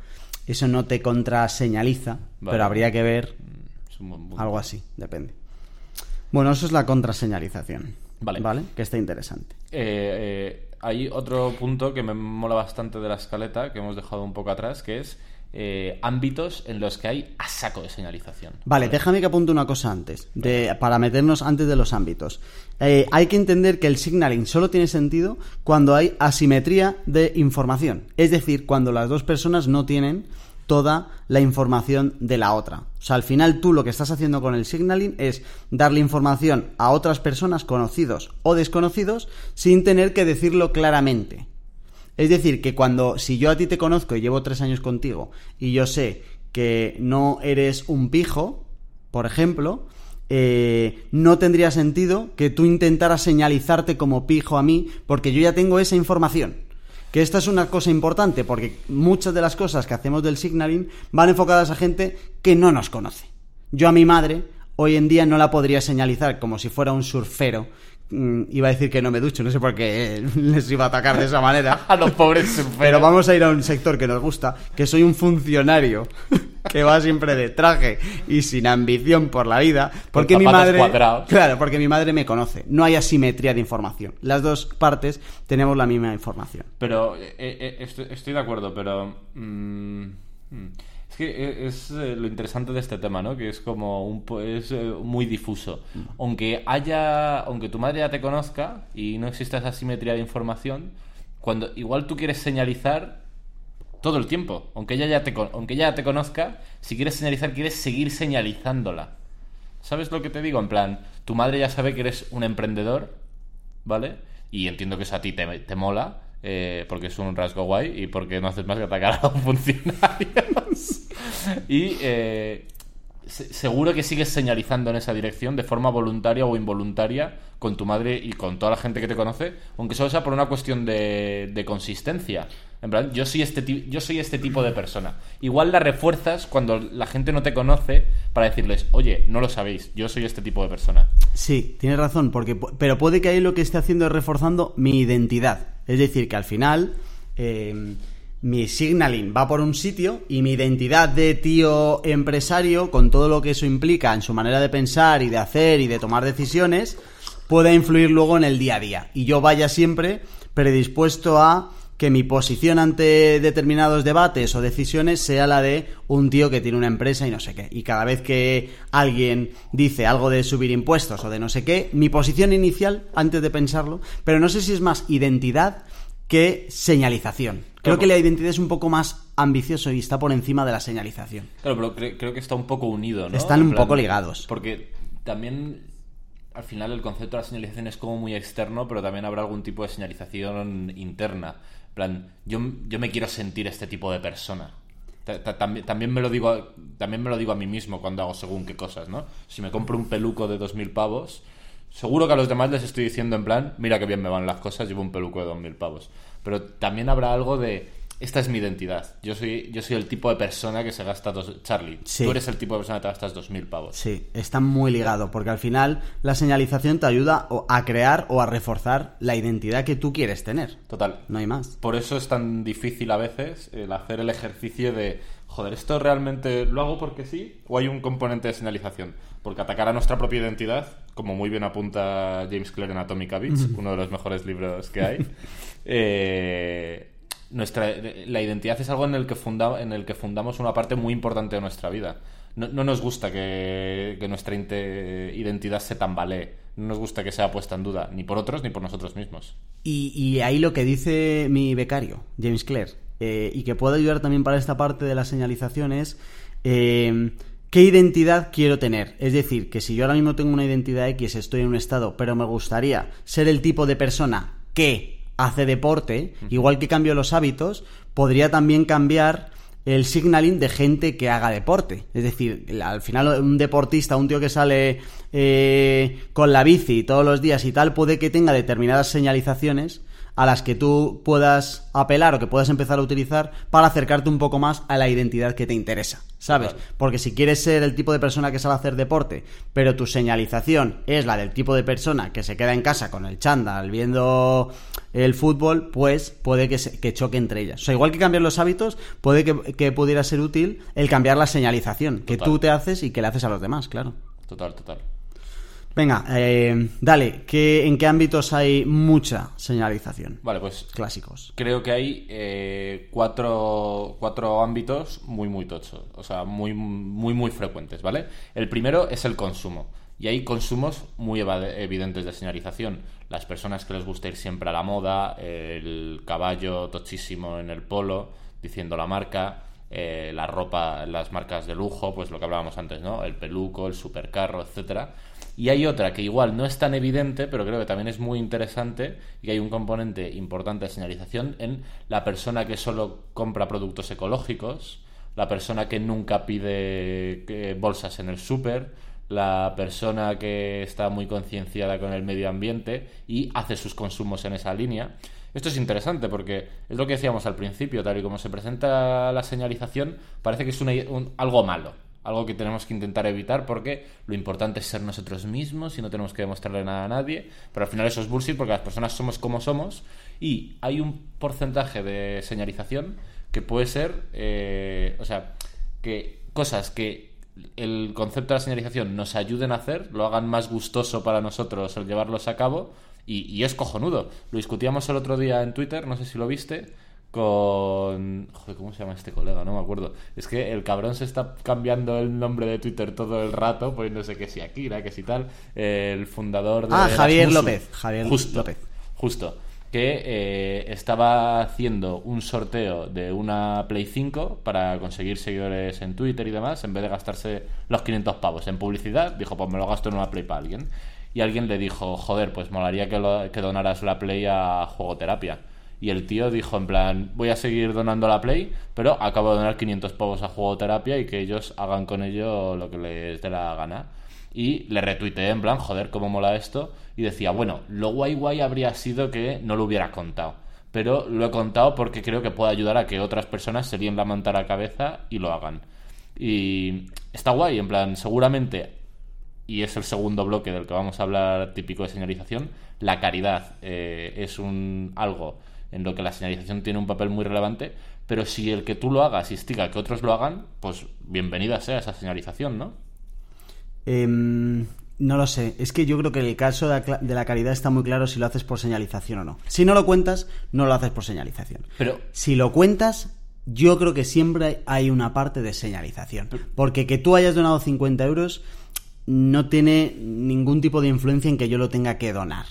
eso no te contraseñaliza, Vale. pero habría que ver punto. algo así, depende. Bueno, eso es la contraseñalización. Vale. ¿Vale? Que está interesante. Eh, eh, hay otro punto que me mola bastante de la escaleta, que hemos dejado un poco atrás, que es eh, ámbitos en los que hay a saco de señalización. Vale, déjame que apunte una cosa antes, de, para meternos antes de los ámbitos. Eh, hay que entender que el signaling solo tiene sentido cuando hay asimetría de información, es decir, cuando las dos personas no tienen toda la información de la otra. O sea, al final tú lo que estás haciendo con el signaling es darle información a otras personas, conocidos o desconocidos, sin tener que decirlo claramente. Es decir, que cuando, si yo a ti te conozco y llevo tres años contigo y yo sé que no eres un pijo, por ejemplo, eh, no tendría sentido que tú intentaras señalizarte como pijo a mí porque yo ya tengo esa información. Que esta es una cosa importante porque muchas de las cosas que hacemos del signaling van enfocadas a gente que no nos conoce. Yo a mi madre hoy en día no la podría señalizar como si fuera un surfero. Mm, iba a decir que no me ducho, no sé por qué *laughs* les iba a atacar de esa manera. *laughs* A los pobres Pero vamos a ir a un sector que nos gusta, que soy un funcionario *laughs* que va siempre de traje y sin ambición por la vida, porque mi madre, cuadrados. claro, porque mi madre me conoce. No hay asimetría de información. Las dos partes tenemos la misma información. Pero eh, eh, estoy, estoy de acuerdo, pero... mm, mm, que eh, es lo interesante de este tema, ¿no? Que es como un... es eh, muy difuso. Aunque haya... Aunque tu madre ya te conozca y no exista esa simetría de información, cuando igual tú quieres señalizar todo el tiempo. Aunque ella ya te, aunque ella ya te conozca, si quieres señalizar, quieres seguir señalizándola. ¿Sabes lo que te digo? En plan, tu madre ya sabe que eres un emprendedor, ¿vale? Y entiendo que eso a ti te, te mola, eh, porque es un rasgo guay y porque no haces más que atacar *laughs* a los funcionarios. y eh, se- seguro que sigues señalizando en esa dirección de forma voluntaria o involuntaria con tu madre y con toda la gente que te conoce, aunque solo sea por una cuestión de, de consistencia. En plan, yo soy, este yo soy este tipo de persona. Igual la refuerzas cuando la gente no te conoce para decirles, oye, no lo sabéis, yo soy este tipo de persona. Sí, tienes razón, porque, pero puede que ahí lo que esté haciendo es reforzando mi identidad. Es decir, que al final eh, mi signaling va por un sitio y mi identidad de tío empresario, con todo lo que eso implica en su manera de pensar y de hacer y de tomar decisiones, pueda influir luego en el día a día. Y yo vaya siempre predispuesto a que mi posición ante determinados debates o decisiones sea la de un tío que tiene una empresa y no sé qué. Y cada vez que alguien dice algo de subir impuestos o de no sé qué, mi posición inicial, antes de pensarlo, pero no sé si es más identidad que señalización. Creo Claro. que la identidad es un poco más ambicioso y está por encima de la señalización. Claro, pero cre- creo que está un poco unido, ¿no? Están En un poco ligados. Porque también, al final, el concepto de la señalización es como muy externo, pero también habrá algún tipo de señalización interna. Plan, yo, yo me quiero sentir este tipo de persona. Ta- ta- También, también, me lo digo, también me lo digo a mí mismo cuando hago según qué cosas, ¿no? Si me compro un peluco de 2.000 pavos, seguro que a los demás les estoy diciendo en plan, mira que bien me van las cosas, llevo un peluco de 2.000 pavos. Pero también habrá algo de esta es mi identidad. Yo soy, yo soy el tipo de persona que se gasta dos... Charlie, Sí. tú eres el tipo de persona que te gastas dos mil pavos. Sí, está muy ligado, porque al final la señalización te ayuda a crear o a reforzar la identidad que tú quieres tener. Total. No hay más. Por eso es tan difícil a veces el hacer el ejercicio de, joder, ¿esto realmente lo hago porque sí? ¿O hay un componente de señalización? Porque atacar a nuestra propia identidad, como muy bien apunta James Clear en Atomic Habits, uno de los mejores libros que hay, *laughs* eh, nuestra, la identidad es algo en el, que funda, en el que fundamos una parte muy importante de nuestra vida. No, no nos gusta que, que nuestra identidad se tambalee. No nos gusta que sea puesta en duda, ni por otros ni por nosotros mismos. Y, y ahí lo que dice mi becario, James Clare, eh, y que puede ayudar también para esta parte de la señalización es eh, qué identidad quiero tener. Es decir, que si yo ahora mismo tengo una identidad X, estoy en un estado, pero me gustaría ser el tipo de persona que hace deporte, igual que cambio los hábitos, podría también cambiar el signaling de gente que haga deporte. Es decir, al final un deportista, un tío que sale eh, con la bici todos los días y tal, puede que tenga determinadas señalizaciones a las que tú puedas apelar o que puedas empezar a utilizar para acercarte un poco más a la identidad que te interesa, ¿sabes? Claro. Porque si quieres ser el tipo de persona que sabe hacer deporte, pero tu señalización es la del tipo de persona que se queda en casa con el chándal viendo el fútbol, pues puede que, se- que choque entre ellas. O sea, igual que cambiar los hábitos, puede que, que pudiera ser útil el cambiar la señalización que Total. tú te haces y que le haces a los demás, claro. Total, total. Venga, eh, dale, ¿qué, ¿en qué ámbitos hay mucha señalización? Vale, pues Clásicos. creo que hay eh, cuatro, cuatro ámbitos muy, muy tochos. O sea, muy, muy, muy frecuentes, ¿vale? El primero es el consumo. Y hay consumos muy evidentes de señalización. Las personas que les gusta ir siempre a la moda, el caballo tochísimo en el polo, diciendo la marca, eh, la ropa, las marcas de lujo, pues lo que hablábamos antes, ¿no? El peluco, el supercarro, etcétera. Y hay otra que igual no es tan evidente, pero creo que también es muy interesante y hay un componente importante de señalización en la persona que solo compra productos ecológicos, la persona que nunca pide eh, bolsas en el súper, la persona que está muy concienciada con el medio ambiente y hace sus consumos en esa línea. Esto es interesante porque es lo que decíamos al principio, tal y como se presenta la señalización, parece que es una- un- algo malo, algo que tenemos que intentar evitar porque lo importante es ser nosotros mismos y no tenemos que demostrarle nada a nadie, pero al final eso es bullshit porque las personas somos como somos. Y hay un porcentaje de señalización que puede ser, eh, o sea, que cosas que el concepto de la señalización nos ayuden a hacer, lo hagan más gustoso para nosotros el llevarlos a cabo. Y, y es cojonudo. Lo discutíamos el otro día en Twitter, no sé si lo viste, con... Joder, ¿cómo se llama este colega? No me acuerdo. Es que el cabrón se está cambiando el nombre de Twitter todo el rato, poniéndose que si Akira, que si tal. El fundador de... Ah, Javier. López, Javier Justo, López. Justo. Que eh, estaba haciendo un sorteo de una Play 5 para conseguir seguidores en Twitter y demás, en vez de gastarse los 500 pavos en publicidad, dijo, pues me lo gasto en una Play para alguien. Y alguien le dijo, joder, pues molaría que, lo- que donaras la Play a jugoterapia. Y el tío dijo, en plan, voy a seguir donando la Play, pero acabo de donar 500 pavos a jugoterapia y que ellos hagan con ello lo que les dé la gana. Y le retuiteé en plan, joder, cómo mola esto. Y decía, bueno, lo guay guay habría sido que no lo hubiera contado. Pero lo he contado porque creo que puede ayudar a que otras personas se líen la manta a la cabeza y lo hagan. Y está guay, en plan, seguramente, y es el segundo bloque del que vamos a hablar típico de señalización, la caridad eh, es un algo en lo que la señalización tiene un papel muy relevante, pero si el que tú lo hagas instiga a que otros lo hagan, pues bienvenida sea esa señalización, ¿no? Em, no lo sé. Es que yo creo que el caso de la, cla- de la caridad está muy claro si lo haces por señalización o no. Si no lo cuentas, no lo haces por señalización. Pero Si lo cuentas, yo creo que siempre hay una parte de señalización. Porque que tú hayas donado 50 euros no tiene ningún tipo de influencia en que yo lo tenga que donar.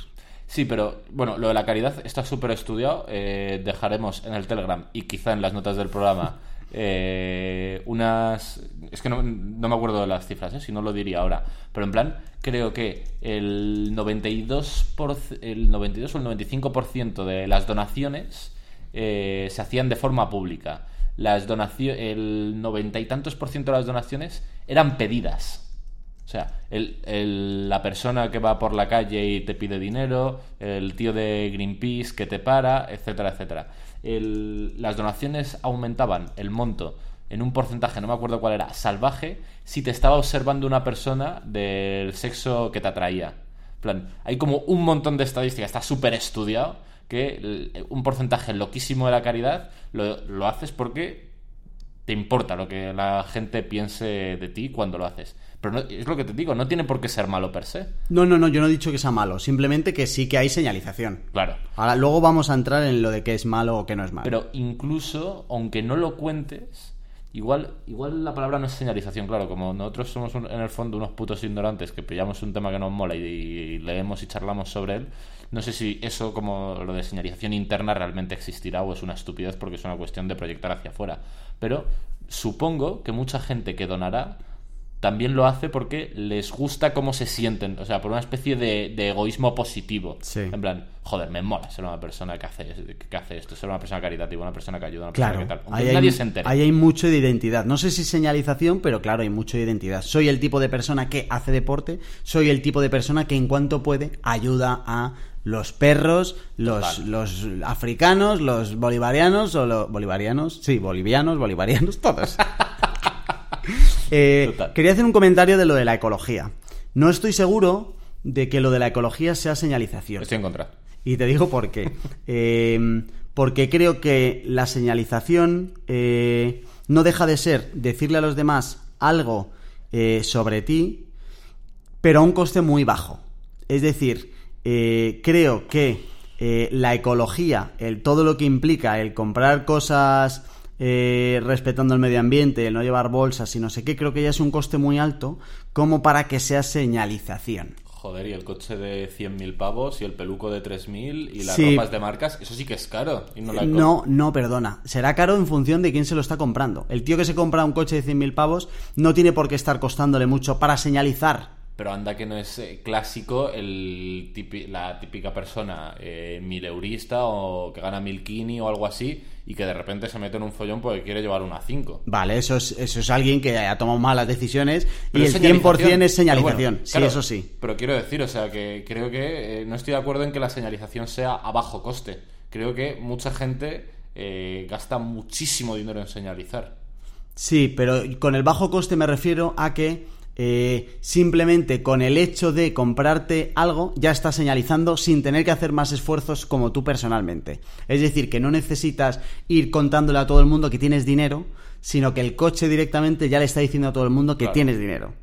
Sí, pero bueno, lo de la caridad está súper estudiado. Eh, dejaremos en el Telegram y quizá en las notas del programa *laughs* eh, unas... Es que no, no me acuerdo de las cifras, ¿eh? si no lo diría ahora. Pero en plan, creo que el 92%, por, el 92 o el 95% de las donaciones eh, se hacían de forma pública. Las donaciones, el noventa y tantos por ciento de las donaciones eran pedidas. O sea, la persona que va por la calle y te pide dinero, el tío de Greenpeace que te para, etcétera, etcétera. Las donaciones aumentaban el monto en un porcentaje, no me acuerdo cuál era, salvaje, si te estaba observando una persona del sexo que te atraía. Plan, hay como un montón de estadísticas, está súper estudiado, que un porcentaje loquísimo de la caridad lo haces porque te importa lo que la gente piense de ti cuando lo haces. Pero no- es lo que te digo, no tiene por qué ser malo per se. No, no, no, yo no he dicho que sea malo, simplemente que sí que hay señalización. Claro. Ahora, luego vamos a entrar en lo de que es malo o que no es malo. Pero incluso, aunque no lo cuentes, igual, igual la palabra no es señalización, claro, como nosotros somos un- en el fondo unos putos ignorantes que pillamos un tema que nos mola y, y leemos y charlamos sobre él, no sé si eso como lo de señalización interna realmente existirá o es una estupidez porque es una cuestión de proyectar hacia afuera. Pero supongo que mucha gente que donará también lo hace porque les gusta cómo se sienten, o sea, por una especie de, de egoísmo positivo. Sí. En plan, joder, me mola ser una persona que hace, que hace esto, ser una persona caritativa, una persona que ayuda, una persona Claro, que tal. Ahí nadie hay, se entere. ahí hay mucho de identidad. No sé si señalización, pero claro, hay mucho de identidad. Soy el tipo de persona que hace deporte, soy el tipo de persona que en cuanto puede ayuda a los perros, los, los africanos, los bolivarianos o los bolivarianos, sí, bolivianos, bolivarianos, todos. *laughs* Eh, quería hacer un comentario de lo de la ecología. No estoy seguro de que lo de la ecología sea señalización. Estoy en contra. Y te digo por qué. *laughs* Eh, porque creo que la señalización eh, no deja de ser decirle a los demás algo sobre ti, pero a un coste muy bajo. Es decir, creo que la ecología, el, todo lo que implica el comprar cosas eh, respetando el medio ambiente, el no llevar bolsas y no sé qué, creo que ya es un coste muy alto como para que sea señalización. Joder, y el coche de 100.000 pavos y el peluco de 3.000 y las Sí. ropas de marcas, eso sí que es caro. Y no, la No, no, perdona. Será caro en función de quién se lo está comprando. El tío que se compra un coche de 100.000 pavos no tiene por qué estar costándole mucho para señalizar. Pero anda que no es eh, clásico el tipi- la típica persona eh, mileurista o que gana mil kini o algo así y que de repente se mete en un follón porque quiere llevar una 5. Vale, eso es, eso es alguien que ha tomado malas decisiones Pero y el 100% es bueno, señalización. sí, eso sí. Pero quiero decir, o sea, que creo que eh, no estoy de acuerdo en que la señalización sea a bajo coste. Creo que mucha gente eh, gasta muchísimo dinero en señalizar. Sí, pero con el bajo coste me refiero a que eh, simplemente con el hecho de comprarte algo ya estás señalizando sin tener que hacer más esfuerzos como tú personalmente. Es decir, que no necesitas ir contándole a todo el mundo que tienes dinero, sino que el coche directamente ya le está diciendo a todo el mundo que Claro. tienes dinero.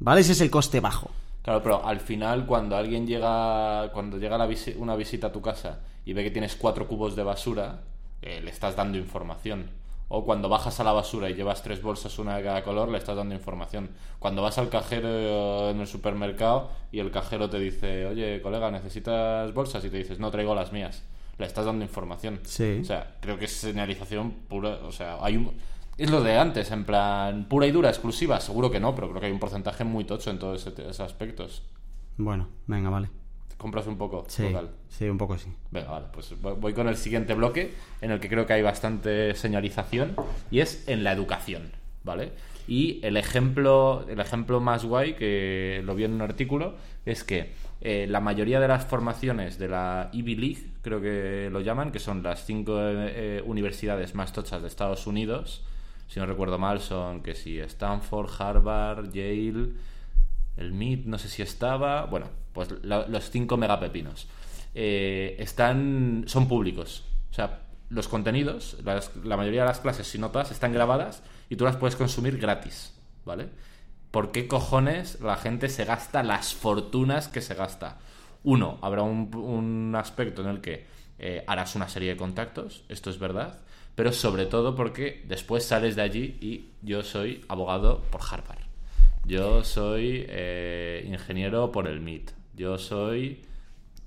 ¿Vale? Ese es el coste bajo. Claro, pero al final cuando alguien llega, cuando llega la visi- una visita a tu casa y ve que tienes cuatro cubos de basura, eh, le estás dando información. O cuando bajas a la basura y llevas tres bolsas, una de cada color, le estás dando información. Cuando vas al cajero en el supermercado y el cajero te dice, oye, colega, ¿necesitas bolsas? Y te dices, no, traigo las mías. Le estás dando información. Sí. O sea, creo que es señalización pura. O sea, hay un. Es lo de antes, en plan, pura y dura, exclusiva. Seguro que no, pero creo que hay un porcentaje muy tocho en todos esos aspectos. Bueno, venga, vale. Compras un poco, Sí, total. sí, un poco sí. Venga, vale, pues voy con el siguiente bloque en el que creo que hay bastante señalización y es en la educación, ¿vale? Y el ejemplo, el ejemplo más guay que lo vi en un artículo es que eh, la mayoría de las formaciones de la Ivy League, creo que lo llaman, que son las cinco eh, universidades más tochas de Estados Unidos, si no recuerdo mal, son que si Stanford, Harvard, Yale, el MIT no sé si estaba, bueno, pues los cinco megapepinos. Eh, están, son públicos. O sea, los contenidos, la mayoría de las clases, si no todas, están grabadas y tú las puedes consumir gratis, ¿vale? ¿Por qué cojones la gente se gasta las fortunas que se gasta? Uno, habrá un, un aspecto en el que eh, harás una serie de contactos, esto es verdad, pero sobre todo porque después sales de allí y yo soy abogado por Harvard. Yo soy eh, ingeniero por el MIT. Yo soy...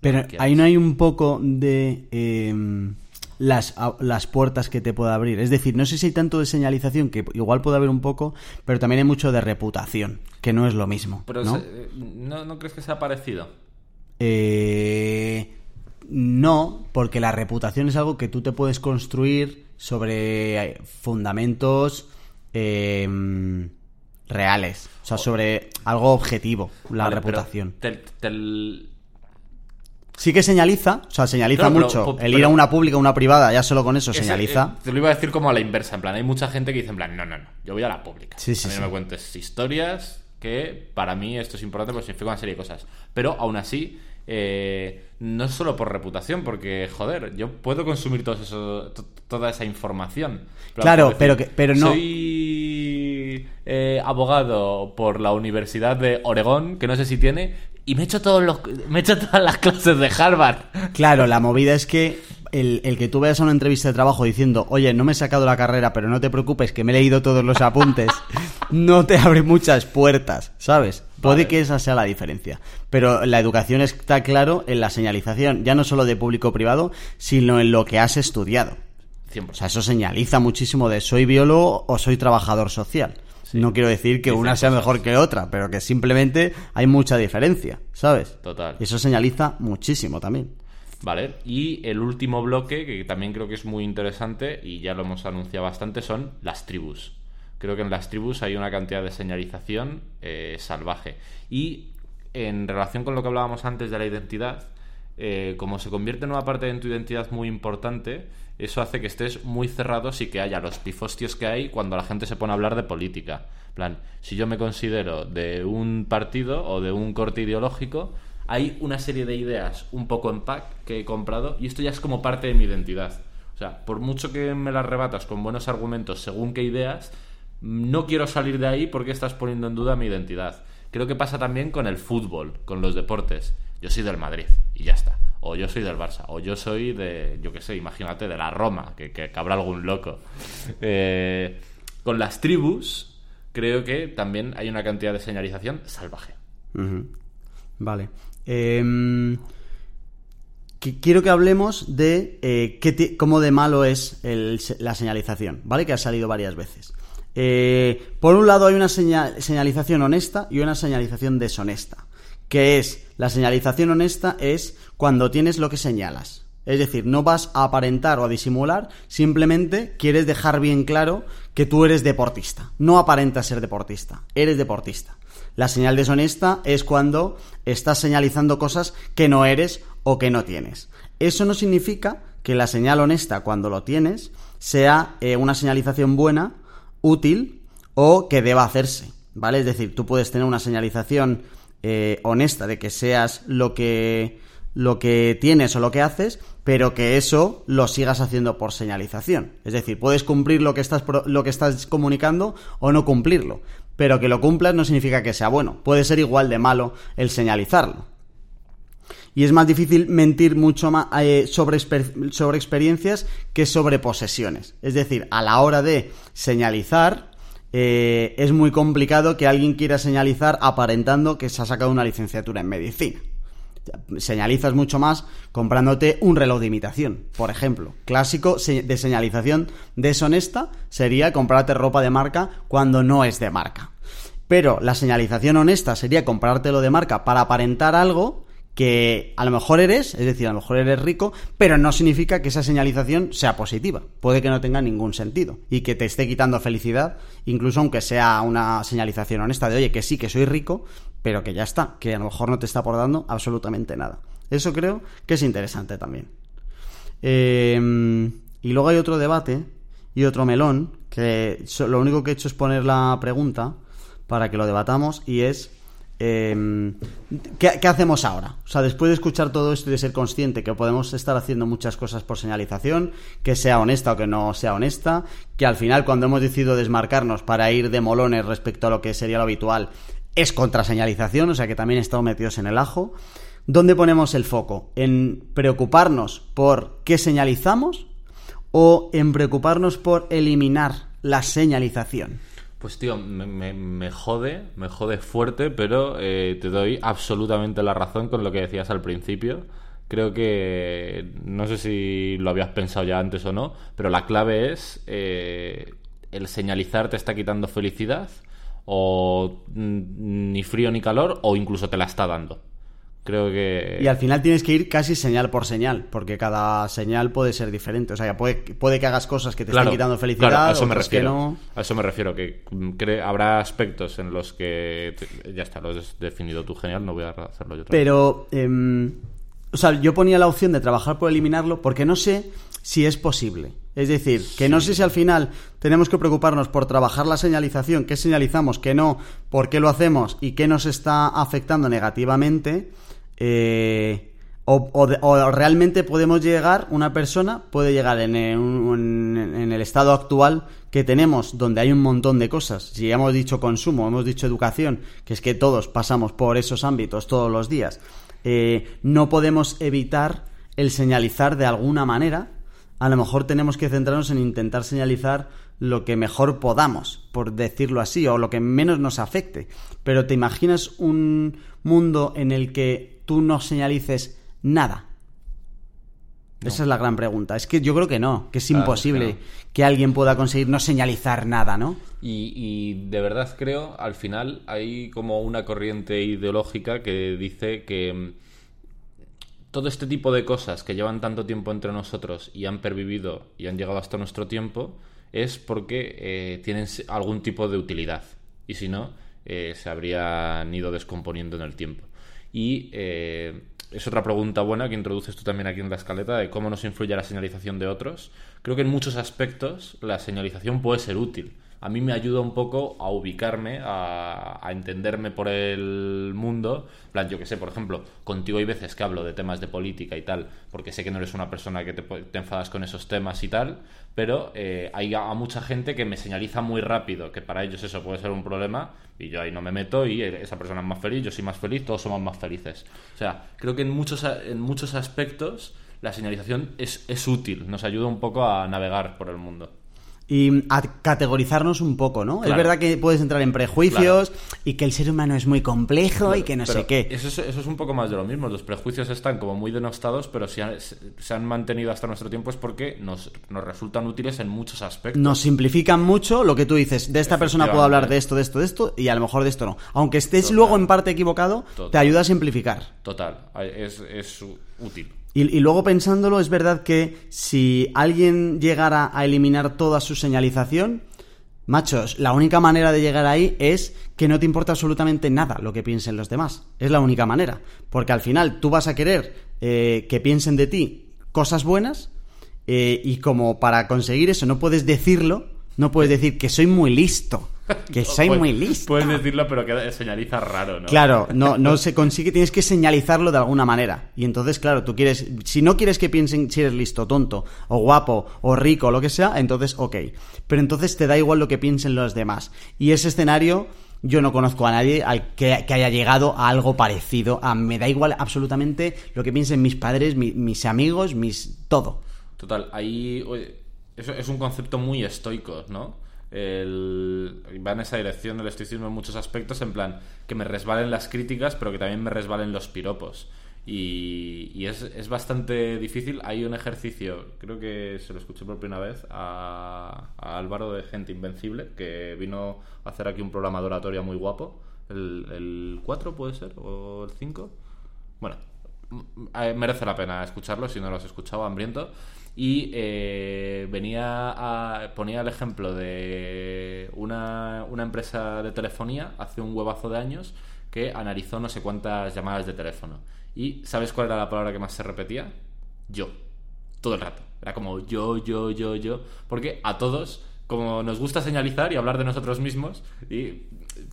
Pero ¿Qué ahí no hay un poco de em, las, las puertas que te pueda abrir. Es decir, no sé si hay tanto de señalización, que igual puede haber un poco, pero también hay mucho de reputación, que no es lo mismo. Pero ¿no? se- eh, ¿no, ¿no crees que sea parecido? Eh, no, porque la reputación es algo que tú te puedes construir sobre eh, fundamentos em, reales. O sea, sobre algo objetivo, la Vale, pero reputación. te- Sí que señaliza, o sea, señaliza Claro, pero- mucho. el ir a una pública, una privada, ya solo con eso señaliza. eh, te lo iba a decir como a la inversa, en plan, hay mucha gente que dice en plan, no, no, no, yo voy a la pública. Sí, sí, a mí no me cuentes historias que para mí esto es importante porque significa una serie de cosas. Pero aún así, eh, no solo por reputación, porque, joder, yo puedo consumir todo eso, to- toda esa información. Claro, pero que- pero no- Soy eh, abogado por la Universidad de Oregón, que no sé si tiene, y me he hecho, todos los, me he hecho todas las clases de Harvard. Claro, la movida es que el, el que tú veas a una entrevista de trabajo diciendo, oye, no me he sacado la carrera, pero no te preocupes, que me he leído todos los apuntes, *laughs* no te abre muchas puertas, ¿sabes? Puede Vale. que esa sea la diferencia. Pero la educación está claro en la señalización, ya no solo de público-privado, sino en lo que has estudiado. 100%. O sea, eso señaliza muchísimo de soy biólogo o soy trabajador social. No quiero decir que Dicen una sea cosas. mejor que otra, pero que simplemente hay mucha diferencia, ¿sabes? Total. Y eso señaliza muchísimo también. Vale, y el último bloque, que también creo que es muy interesante, y ya lo hemos anunciado bastante, son las tribus. Creo que en las tribus hay una cantidad de señalización eh, salvaje. Y en relación con lo que hablábamos antes de la identidad, eh, como se convierte en una parte de tu identidad muy importante, eso hace que estés muy cerrado y que haya los pifostios que hay cuando la gente se pone a hablar de política. Plan, si yo me considero de un partido o de un corte ideológico, hay una serie de ideas un poco en pack que he comprado y esto ya es como parte de mi identidad. O sea, por mucho que me las rebatas con buenos argumentos según qué ideas, no quiero salir de ahí porque estás poniendo en duda mi identidad. Creo que pasa también con el fútbol, con los deportes. Yo soy del Madrid y ya está. O yo soy del Barça. O yo soy de, yo qué sé, imagínate, de la Roma, que, que, que habrá algún loco. *laughs* Eh, con las tribus, creo que también hay una cantidad de señalización salvaje. Vale. Em, qui- quiero que hablemos de eh, qué cómo de malo es el la señalización, ¿vale? Que ha salido varias veces. Eh, por un lado hay una señal- señalización honesta y una señalización deshonesta. Que es, la señalización honesta es cuando tienes lo que señalas. Es decir, no vas a aparentar o a disimular, simplemente quieres dejar bien claro que tú eres deportista. No aparentas ser deportista, eres deportista. La señal deshonesta es cuando estás señalizando cosas que no eres o que no tienes. Eso no significa que la señal honesta, cuando lo tienes, sea eh, una señalización buena, útil o que deba hacerse. ¿Vale? Es decir, tú puedes tener una señalización eh, honesta de que seas lo que lo que tienes o lo que haces, pero que eso lo sigas haciendo por señalización. Es decir, puedes cumplir lo que estás lo que estás comunicando o no cumplirlo, pero que lo cumplas no significa que sea bueno. Puede ser igual de malo el señalizarlo. Y es más difícil mentir mucho más eh, sobre, sobre experiencias que sobre posesiones. Es decir, a la hora de señalizar, eh, es muy complicado que alguien quiera señalizar aparentando que se ha sacado una licenciatura en medicina. Señalizas mucho más comprándote un reloj de imitación, por ejemplo. Clásico de señalización deshonesta sería comprarte ropa de marca cuando no es de marca. Pero la señalización honesta sería comprártelo de marca para aparentar algo que a lo mejor eres, es decir, a lo mejor eres rico, pero no significa que esa señalización sea positiva. Puede que no tenga ningún sentido y que te esté quitando felicidad, incluso aunque sea una señalización honesta de, oye, que sí, que soy rico, pero que ya está, que a lo mejor no te está aportando absolutamente nada. Eso creo que es interesante también. Eh, y luego hay otro debate y otro melón, que lo único que he hecho es poner la pregunta para que lo debatamos y es... eh, ¿qué, qué hacemos ahora? O sea, después de escuchar todo esto y de ser consciente que podemos estar haciendo muchas cosas por señalización, que sea honesta o que no sea honesta, que al final cuando hemos decidido desmarcarnos para ir de molones respecto a lo que sería lo habitual, es contra señalización, o sea que también estamos metidos en el ajo. ¿Dónde ponemos el foco? ¿En preocuparnos por qué señalizamos o en preocuparnos por eliminar la señalización? Pues tío, me, jode, me jode fuerte, pero eh, te doy absolutamente la razón con lo que decías al principio. Creo que, no sé si lo habías pensado ya antes o no, pero la clave es eh, el señalizar te está quitando felicidad o mm, ni frío ni calor o incluso te la está dando. Creo que... Y al final tienes que ir casi señal por señal, porque cada señal puede ser diferente. O sea, puede, puede que hagas cosas que te Claro, estén quitando felicidad, claro, a eso me que refiero. no. A eso me refiero, que cre- habrá aspectos en los que... te- ya está, lo has definido tú genial, no voy a hacerlo yo. Pero, em, o sea, yo ponía la opción de trabajar por eliminarlo porque no sé si es posible. Es decir, que no sé si al final tenemos que preocuparnos por trabajar la señalización, qué señalizamos, qué no, por qué lo hacemos y qué nos está afectando negativamente. eh, o, o de- o realmente podemos llegar, una persona puede llegar en el, un- en el estado actual que tenemos, donde hay un montón de cosas. Si ya hemos dicho consumo, hemos dicho educación, que es que todos pasamos por esos ámbitos todos los días, eh, no podemos evitar el señalizar de alguna manera. A lo mejor tenemos que centrarnos en intentar señalizar lo que mejor podamos, por decirlo así, o lo que menos nos afecte. Pero ¿te imaginas un mundo en el que tú no señalices nada? Esa es la gran pregunta. Es que yo creo que no, que es Claro, imposible que alguien pueda conseguir no señalizar nada, ¿no? Y, y de verdad creo, al final hay como una corriente ideológica que dice que mm, todo este tipo de cosas que llevan tanto tiempo entre nosotros y han pervivido y han llegado hasta nuestro tiempo es porque eh, tienen algún tipo de utilidad. Y si no, eh, se habrían ido descomponiendo en el tiempo. Y eh, es otra pregunta buena que introduces tú también aquí en la escaleta de cómo nos influye la señalización de otros. Creo que en muchos aspectos la señalización puede ser útil. A mí me ayuda un poco a ubicarme, a, entenderme por el mundo. Plan, yo que sé, por ejemplo, contigo hay veces que hablo de temas de política y tal, porque sé que no eres una persona que te, enfadas con esos temas y tal, pero eh, hay a, a mucha gente que me señaliza muy rápido que para ellos eso puede ser un problema y yo ahí no me meto y esa persona es más feliz, yo soy más feliz, todos somos más felices. O sea, creo que en muchos, en muchos aspectos la señalización es, es útil, nos ayuda un poco a navegar por el mundo. Y a categorizarnos un poco, ¿no? Es verdad que puedes entrar en prejuicios y que el ser humano es muy complejo y que no sé qué. Eso es, eso es un poco más de lo mismo. Los prejuicios están como muy denostados, pero si han- se, se han mantenido hasta nuestro tiempo es porque nos, nos resultan útiles en muchos aspectos. Nos simplifican mucho lo que tú dices. De esta persona puedo hablar de esto, de esto, de esto y a lo mejor de esto no. Aunque estés Total. luego en parte equivocado, Total. te ayuda a simplificar. Total, es, es útil. Y, y luego pensándolo, es verdad que si alguien llegara a eliminar toda su señalización, machos, la única manera de llegar ahí es que no te importa absolutamente nada lo que piensen los demás. Es la única manera. Porque al final tú vas a querer eh, que piensen de ti cosas buenas eh, y como para conseguir eso no puedes decirlo, no puedes decir que soy muy listo. Que soy Puedes- muy listo. Puedes decirlo, pero queda, señaliza raro, ¿no? Claro, no, no se consigue, tienes que señalizarlo de alguna manera. Y entonces, claro, tú quieres, si no quieres que piensen si eres listo, tonto, o guapo, o rico, o lo que sea, entonces, ok. Pero entonces te da igual lo que piensen los demás. Y ese escenario, yo no conozco a nadie al que, que haya llegado a algo parecido. A, me da igual absolutamente lo que piensen mis padres, mi- mis amigos, mis. todo. Total, ahí oye, eso es un concepto muy estoico, ¿no? Va en esa dirección del estoicismo en muchos aspectos, en plan, que me resbalen las críticas, pero que también me resbalen los piropos. Y, es, es bastante difícil. Hay un ejercicio, creo que se lo escuché por primera vez a, Álvaro de Gente Invencible, que vino a hacer aquí un programa de oratoria muy guapo. El, el 4 puede ser, o el 5. Bueno, eh, merece la pena escucharlo si no lo has escuchado, hambriento. Y eh, venía a, ponía el ejemplo de una, una empresa de telefonía hace un huevazo de años que analizó no sé cuántas llamadas de teléfono. ¿Y sabes cuál era la palabra que más se repetía? Yo. Todo el rato. Era como yo, yo, yo, yo. Porque a todos, como nos gusta señalizar y hablar de nosotros mismos, y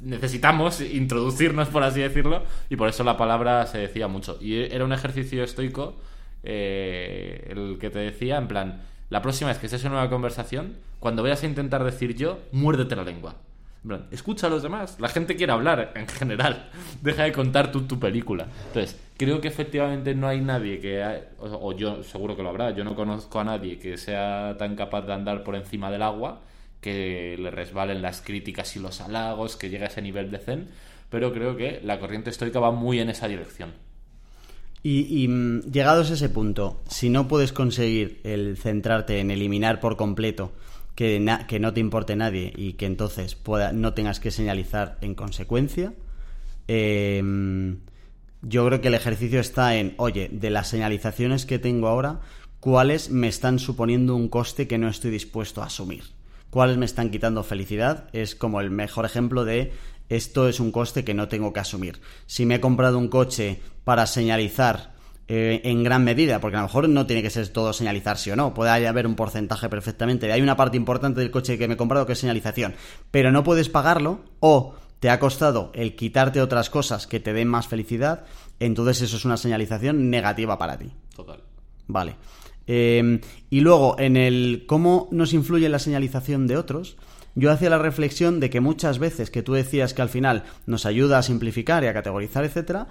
necesitamos introducirnos, por así decirlo, y por eso la palabra se decía mucho. Y era un ejercicio estoico eh, el que te decía, en plan, la próxima vez que estés en una conversación, cuando vayas a intentar decir yo, muérdete la lengua. En plan, escucha a los demás. La gente quiere hablar en general. *laughs* Deja de contar tú tu película. Entonces, creo que efectivamente no hay nadie que. ha- o, o yo seguro que lo habrá. Yo no conozco a nadie que sea tan capaz de andar por encima del agua, que le resbalen las críticas y los halagos, que llegue a ese nivel de zen. Pero creo que la corriente estoica va muy en esa dirección. Y, mm, llegados a ese punto, si no puedes conseguir el centrarte en eliminar por completo que, que no te importe nadie y que entonces pueda, no tengas que señalizar en consecuencia, eh, Yo creo que el ejercicio está en, oye, de las señalizaciones que tengo ahora, ¿cuáles me están suponiendo un coste que no estoy dispuesto a asumir? ¿Cuáles me están quitando felicidad? Es como el mejor ejemplo de esto es un coste que no tengo que asumir. Si me he comprado un coche para señalizar eh, en gran medida, porque a lo mejor no tiene que ser todo señalizar sí o no, puede haber un porcentaje perfectamente. Hay una parte importante del coche que me he comprado que es señalización, pero no puedes pagarlo o te ha costado el quitarte otras cosas que te den más felicidad, entonces eso es una señalización negativa para ti. Total. Vale. Eh, y luego, en el cómo nos influye la señalización de otros, yo hacía la reflexión de que muchas veces que tú decías que al final nos ayuda a simplificar y a categorizar, etcétera,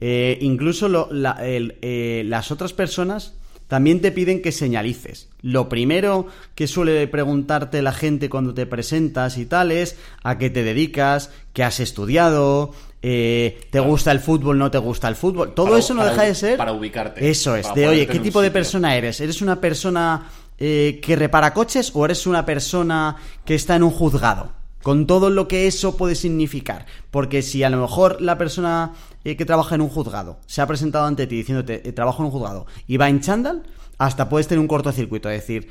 eh, incluso lo- la- el- eh, las otras personas también te piden que señalices. Lo primero que suele preguntarte la gente cuando te presentas y tal es a qué te dedicas, qué has estudiado, eh, te gusta el fútbol, no te gusta el fútbol. Todo Para- eso no para deja de ser... para ubicarte, Eso es, de oye, ¿qué tipo de persona eres? ¿Eres una persona eh, que repara coches o eres una persona que está en un juzgado? Con todo lo que eso puede significar. Porque si a lo mejor la persona eh, que trabaja en un juzgado se ha presentado ante ti diciéndote eh, trabajo en un juzgado y va en chándal, hasta puedes tener un cortocircuito. Es decir,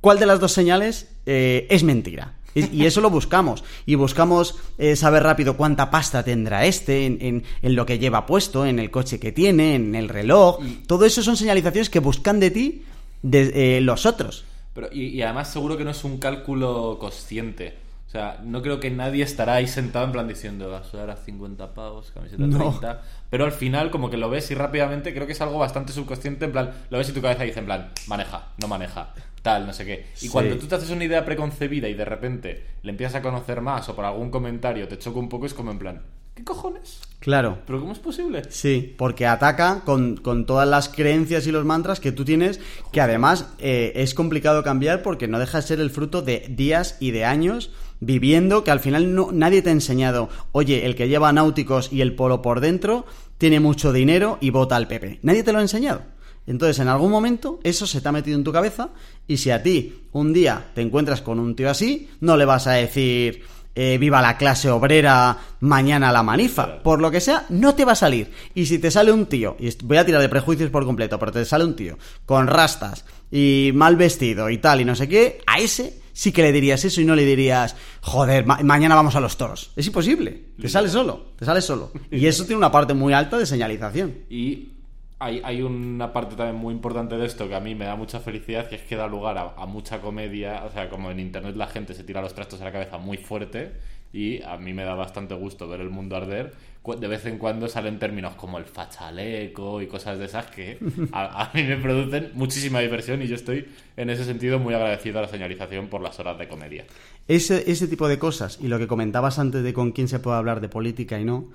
¿cuál de las dos señales eh, es mentira? Y y eso lo buscamos. Y buscamos eh, saber rápido cuánta pasta tendrá este, en, en- en lo que lleva puesto, en el coche que tiene, en el reloj. Todo eso son señalizaciones que buscan de ti de, eh, los otros. Pero, y, y además seguro que no es un cálculo consciente. O sea, no creo que nadie estará ahí sentado en plan diciendo gasoil a 50 pavos, camiseta No. 30. Pero al final, como que lo ves y rápidamente creo que es algo bastante subconsciente. En plan, lo ves y tu cabeza dice en plan, maneja, no maneja, tal, no sé qué. Y Sí. cuando tú te haces una idea preconcebida y de repente le empiezas a conocer más o por algún comentario te choca un poco, es como en plan, ¿qué cojones? Claro. ¿Pero cómo es posible? Sí, porque ataca con, con todas las creencias y los mantras que tú tienes, que además eh, es complicado cambiar porque no deja de ser el fruto de días y de años viviendo que al final no, nadie te ha enseñado, oye, el que lleva náuticos y el polo por dentro tiene mucho dinero y vota al PP. Nadie te lo ha enseñado. Entonces, en algún momento, eso se te ha metido en tu cabeza y si a ti un día te encuentras con un tío así, no le vas a decir, eh, viva la clase obrera, mañana la manifa. Por lo que sea, no te va a salir. Y si te sale un tío, y voy a tirar de prejuicios por completo, pero te sale un tío con rastas y mal vestido y tal y no sé qué, a ese sí que le dirías eso y no le dirías, joder, ma- mañana vamos a los toros. Es imposible. Te sale solo, te sale solo. Y eso tiene una parte muy alta de señalización. Y hay, hay una parte también muy importante de esto que a mí me da mucha felicidad, que es que da lugar a, a mucha comedia. O sea, como en internet la gente se tira los trastos a la cabeza muy fuerte. Y a mí me da bastante gusto ver el mundo arder. De vez en cuando salen términos como el fachaleco y cosas de esas que a, a mí me producen muchísima diversión. Y yo estoy en ese sentido muy agradecido a la señalización por las horas de comedia. Ese, ese tipo de cosas y lo que comentabas antes de con quién se puede hablar de política y no,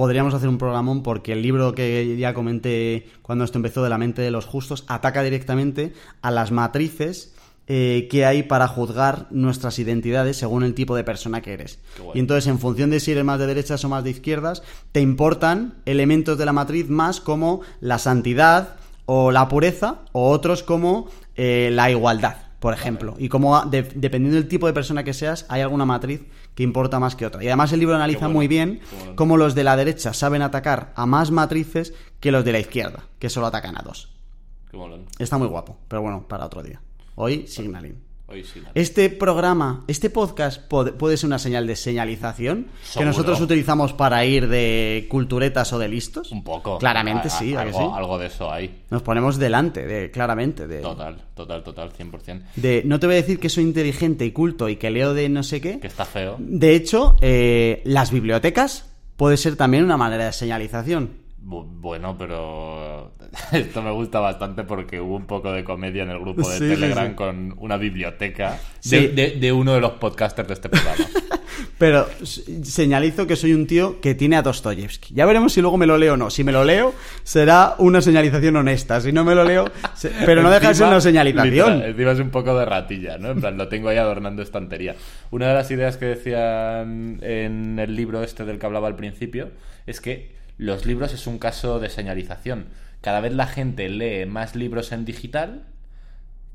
podríamos hacer un programón porque el libro que ya comenté cuando esto empezó de la mente de los justos ataca directamente a las matrices eh, que hay para juzgar nuestras identidades según el tipo de persona que eres. Y entonces, en función de si eres más de derechas o más de izquierdas, te importan elementos de la matriz más como la santidad o la pureza o otros como eh, la igualdad, por ejemplo. Y como de- dependiendo del tipo de persona que seas, hay alguna matriz que importa más que otra. Y además el libro analiza bueno, muy bien bueno. cómo los de la derecha saben atacar a más matrices que los de la izquierda, que solo atacan a dos. Qué. Está muy guapo, pero bueno, para otro día. Hoy, Signalin. Hoy sí. nada. Este programa, este podcast pod- puede ser una señal de señalización que nosotros utilizamos para ir de culturetas o de listos. Un poco. Claramente A- a- sí, ¿a que algo, sí? algo de eso hay. Nos ponemos delante, de, claramente. De, Total, total, total, 100%. de, no te voy a decir que soy inteligente y culto y que leo de no sé qué. Que está feo. De hecho, eh, las bibliotecas puede ser también una manera de señalización. Bu- Bueno, pero *laughs* esto me gusta bastante porque hubo un poco de comedia en el grupo de Sí, Telegram sí. con una biblioteca de, de- de uno de los podcasters de este programa. *laughs* Pero señalizo que soy un tío que tiene a Dostoyevsky. Ya veremos si luego me lo leo o no. Si me lo leo, será una señalización honesta. Si no me lo leo, se- pero no deja de ser una señalización. literal, Encima es un poco de ratilla, ¿no? En plan, lo tengo ahí adornando estantería. Una de las ideas que decían en el libro este del que hablaba al principio es que los libros es un caso de señalización. Cada vez la gente lee más libros en digital.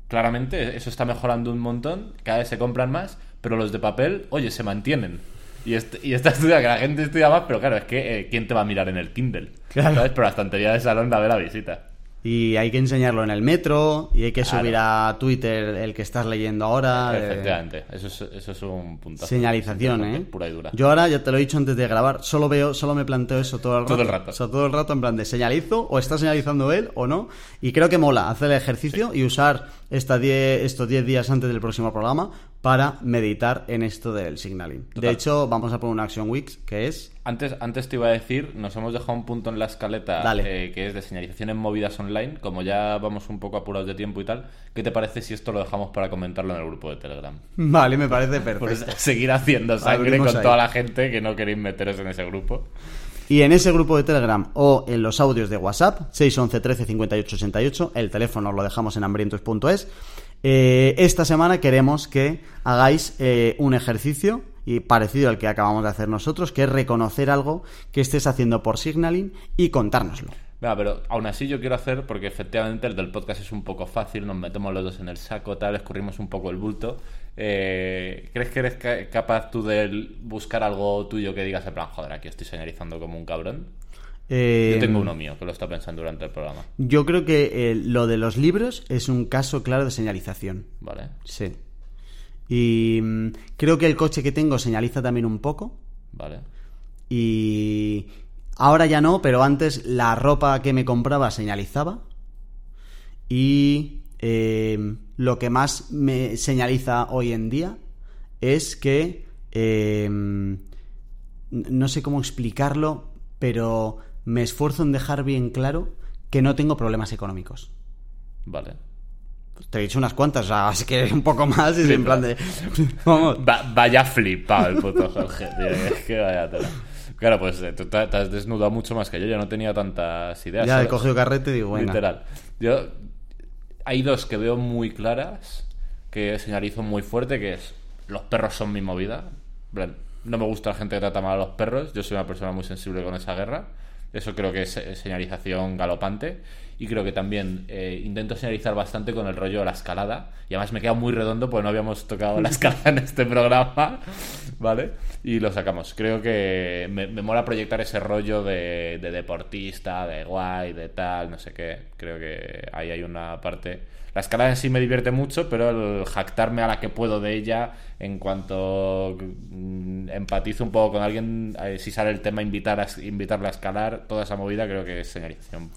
Claramente, eso está mejorando un montón. Cada vez se compran más, pero los de papel, oye, se mantienen. Y, este, y está estudiado que la gente estudia más, pero claro, es que eh, ¿quién te va a mirar en el Kindle? Claro. ¿Sabes? Pero la estantería de salón da ve la visita. Y hay que enseñarlo en el metro, y hay que Claro. subir a Twitter el que estás leyendo ahora. eh, Efectivamente, eso es, eso es un puntazo. Señalización, ¿eh? Pura y dura. Yo ahora, ya te lo he dicho antes de grabar, solo veo, solo me planteo eso todo el rato. Todo el rato. O sea, todo el rato en plan de señalizo, o está señalizando él o no. Y creo que mola hacer el ejercicio y usar esta die- estos 10 días antes del próximo programa para meditar en esto del signaling. Total. De hecho, vamos a poner una Action Weeks que es Antes, antes te iba a decir, nos hemos dejado un punto en la escaleta eh, que es de señalización en movidas online. Como ya vamos un poco apurados de tiempo y tal, ¿qué te parece si esto lo dejamos para comentarlo en el grupo de Telegram? Vale, me parece *laughs* Pues perfecto. seguir haciendo sangre Abrimos con ahí. toda la gente que no queréis meteros en ese grupo. Y en ese grupo de Telegram o en los audios de WhatsApp, 611 13 58 88, el teléfono lo dejamos en hambrientos.es. Eh, esta semana queremos que hagáis eh, un ejercicio y parecido al que acabamos de hacer nosotros, que es reconocer algo que estés haciendo por signaling y contárnoslo. Venga, pero aún así yo quiero hacer, porque efectivamente el del podcast es un poco fácil, nos metemos los dos en el saco, tal, escurrimos un poco el bulto. Eh, ¿Crees que eres ca- capaz tú de buscar algo tuyo que digas en plan, joder, aquí estoy señalizando como un cabrón? Eh, Yo tengo uno mío que lo está pensando durante el programa. Yo creo que eh, lo de los libros es un caso claro de señalización. ¿Vale? Sí. Y mm, creo que el coche que tengo señaliza también un poco. ¿Vale? Y ahora ya no, pero antes la ropa que me compraba señalizaba. Y eh, lo que más me señaliza hoy en día es que... eh, n- no sé cómo explicarlo, pero me esfuerzo en dejar bien claro que no tengo problemas económicos. Vale. Pues te he dicho unas cuantas, o sea, que un poco más es en plan de... *laughs* Vamos. Va- vaya flipado el puto Jorge, tío. Es que vaya tela. Claro, pues eh, tú te, te has desnudado mucho más que yo. Yo no tenía tantas ideas. Ya he cogido carrete y digo, venga. Literal. Yo, hay dos que veo muy claras, que señalizo muy fuerte, que es los perros son mi movida. No me gusta la gente que trata mal a los perros. Yo soy una persona muy sensible con esa guerra. Eso creo que es señalización galopante. Y creo que también eh, intento señalizar bastante con el rollo de la escalada. Y además me queda muy redondo porque no habíamos tocado la *laughs* escalada en este programa. ¿Vale? Y lo sacamos. Creo que me, me mola proyectar ese rollo de, de deportista, de guay, de tal, no sé qué. Creo que ahí hay una parte. La escalada en sí me divierte mucho, pero el jactarme a la que puedo de ella, en cuanto mm, empatizo un poco con alguien, eh, si sale el tema invitar a, invitarle a escalar, toda esa movida creo que es señalización.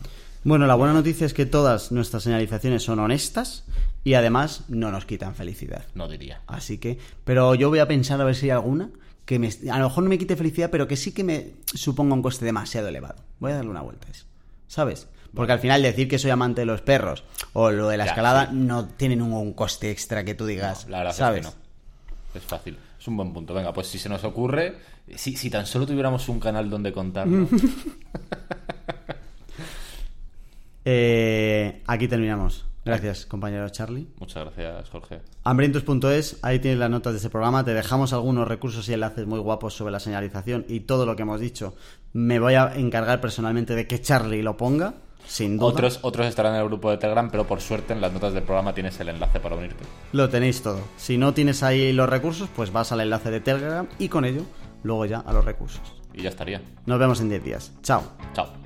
Bueno, la buena noticia es que todas nuestras señalizaciones son honestas y además no nos quitan felicidad. No diría. Así que, pero yo voy a pensar a ver si hay alguna que me, a lo mejor no me quite felicidad, pero que sí que me suponga un coste demasiado elevado. Voy a darle una vuelta a eso, ¿sabes? Porque al final decir que soy amante de los perros o lo de la Ya, escalada sí. no tienen un, un coste extra que tú digas, La verdad ¿sabes? es que no. Es fácil. Es un buen punto. Venga, pues si se nos ocurre, si, si tan solo tuviéramos un canal donde contarlo. *laughs* Eh, aquí terminamos. Gracias, compañero Charlie. Muchas gracias, Jorge. Hambrientos.es, ahí tienes las notas de este programa. Te dejamos algunos recursos y enlaces muy guapos sobre la señalización y todo lo que hemos dicho. Me voy a encargar personalmente de que Charlie lo ponga, sin duda. Otros, otros estarán en el grupo de Telegram, pero por suerte en las notas del programa tienes el enlace para unirte. Lo tenéis todo. Si no tienes ahí los recursos, pues vas al enlace de Telegram y con ello, luego ya a los recursos. Y ya estaría. Nos vemos en 10 días. Chao. Chao.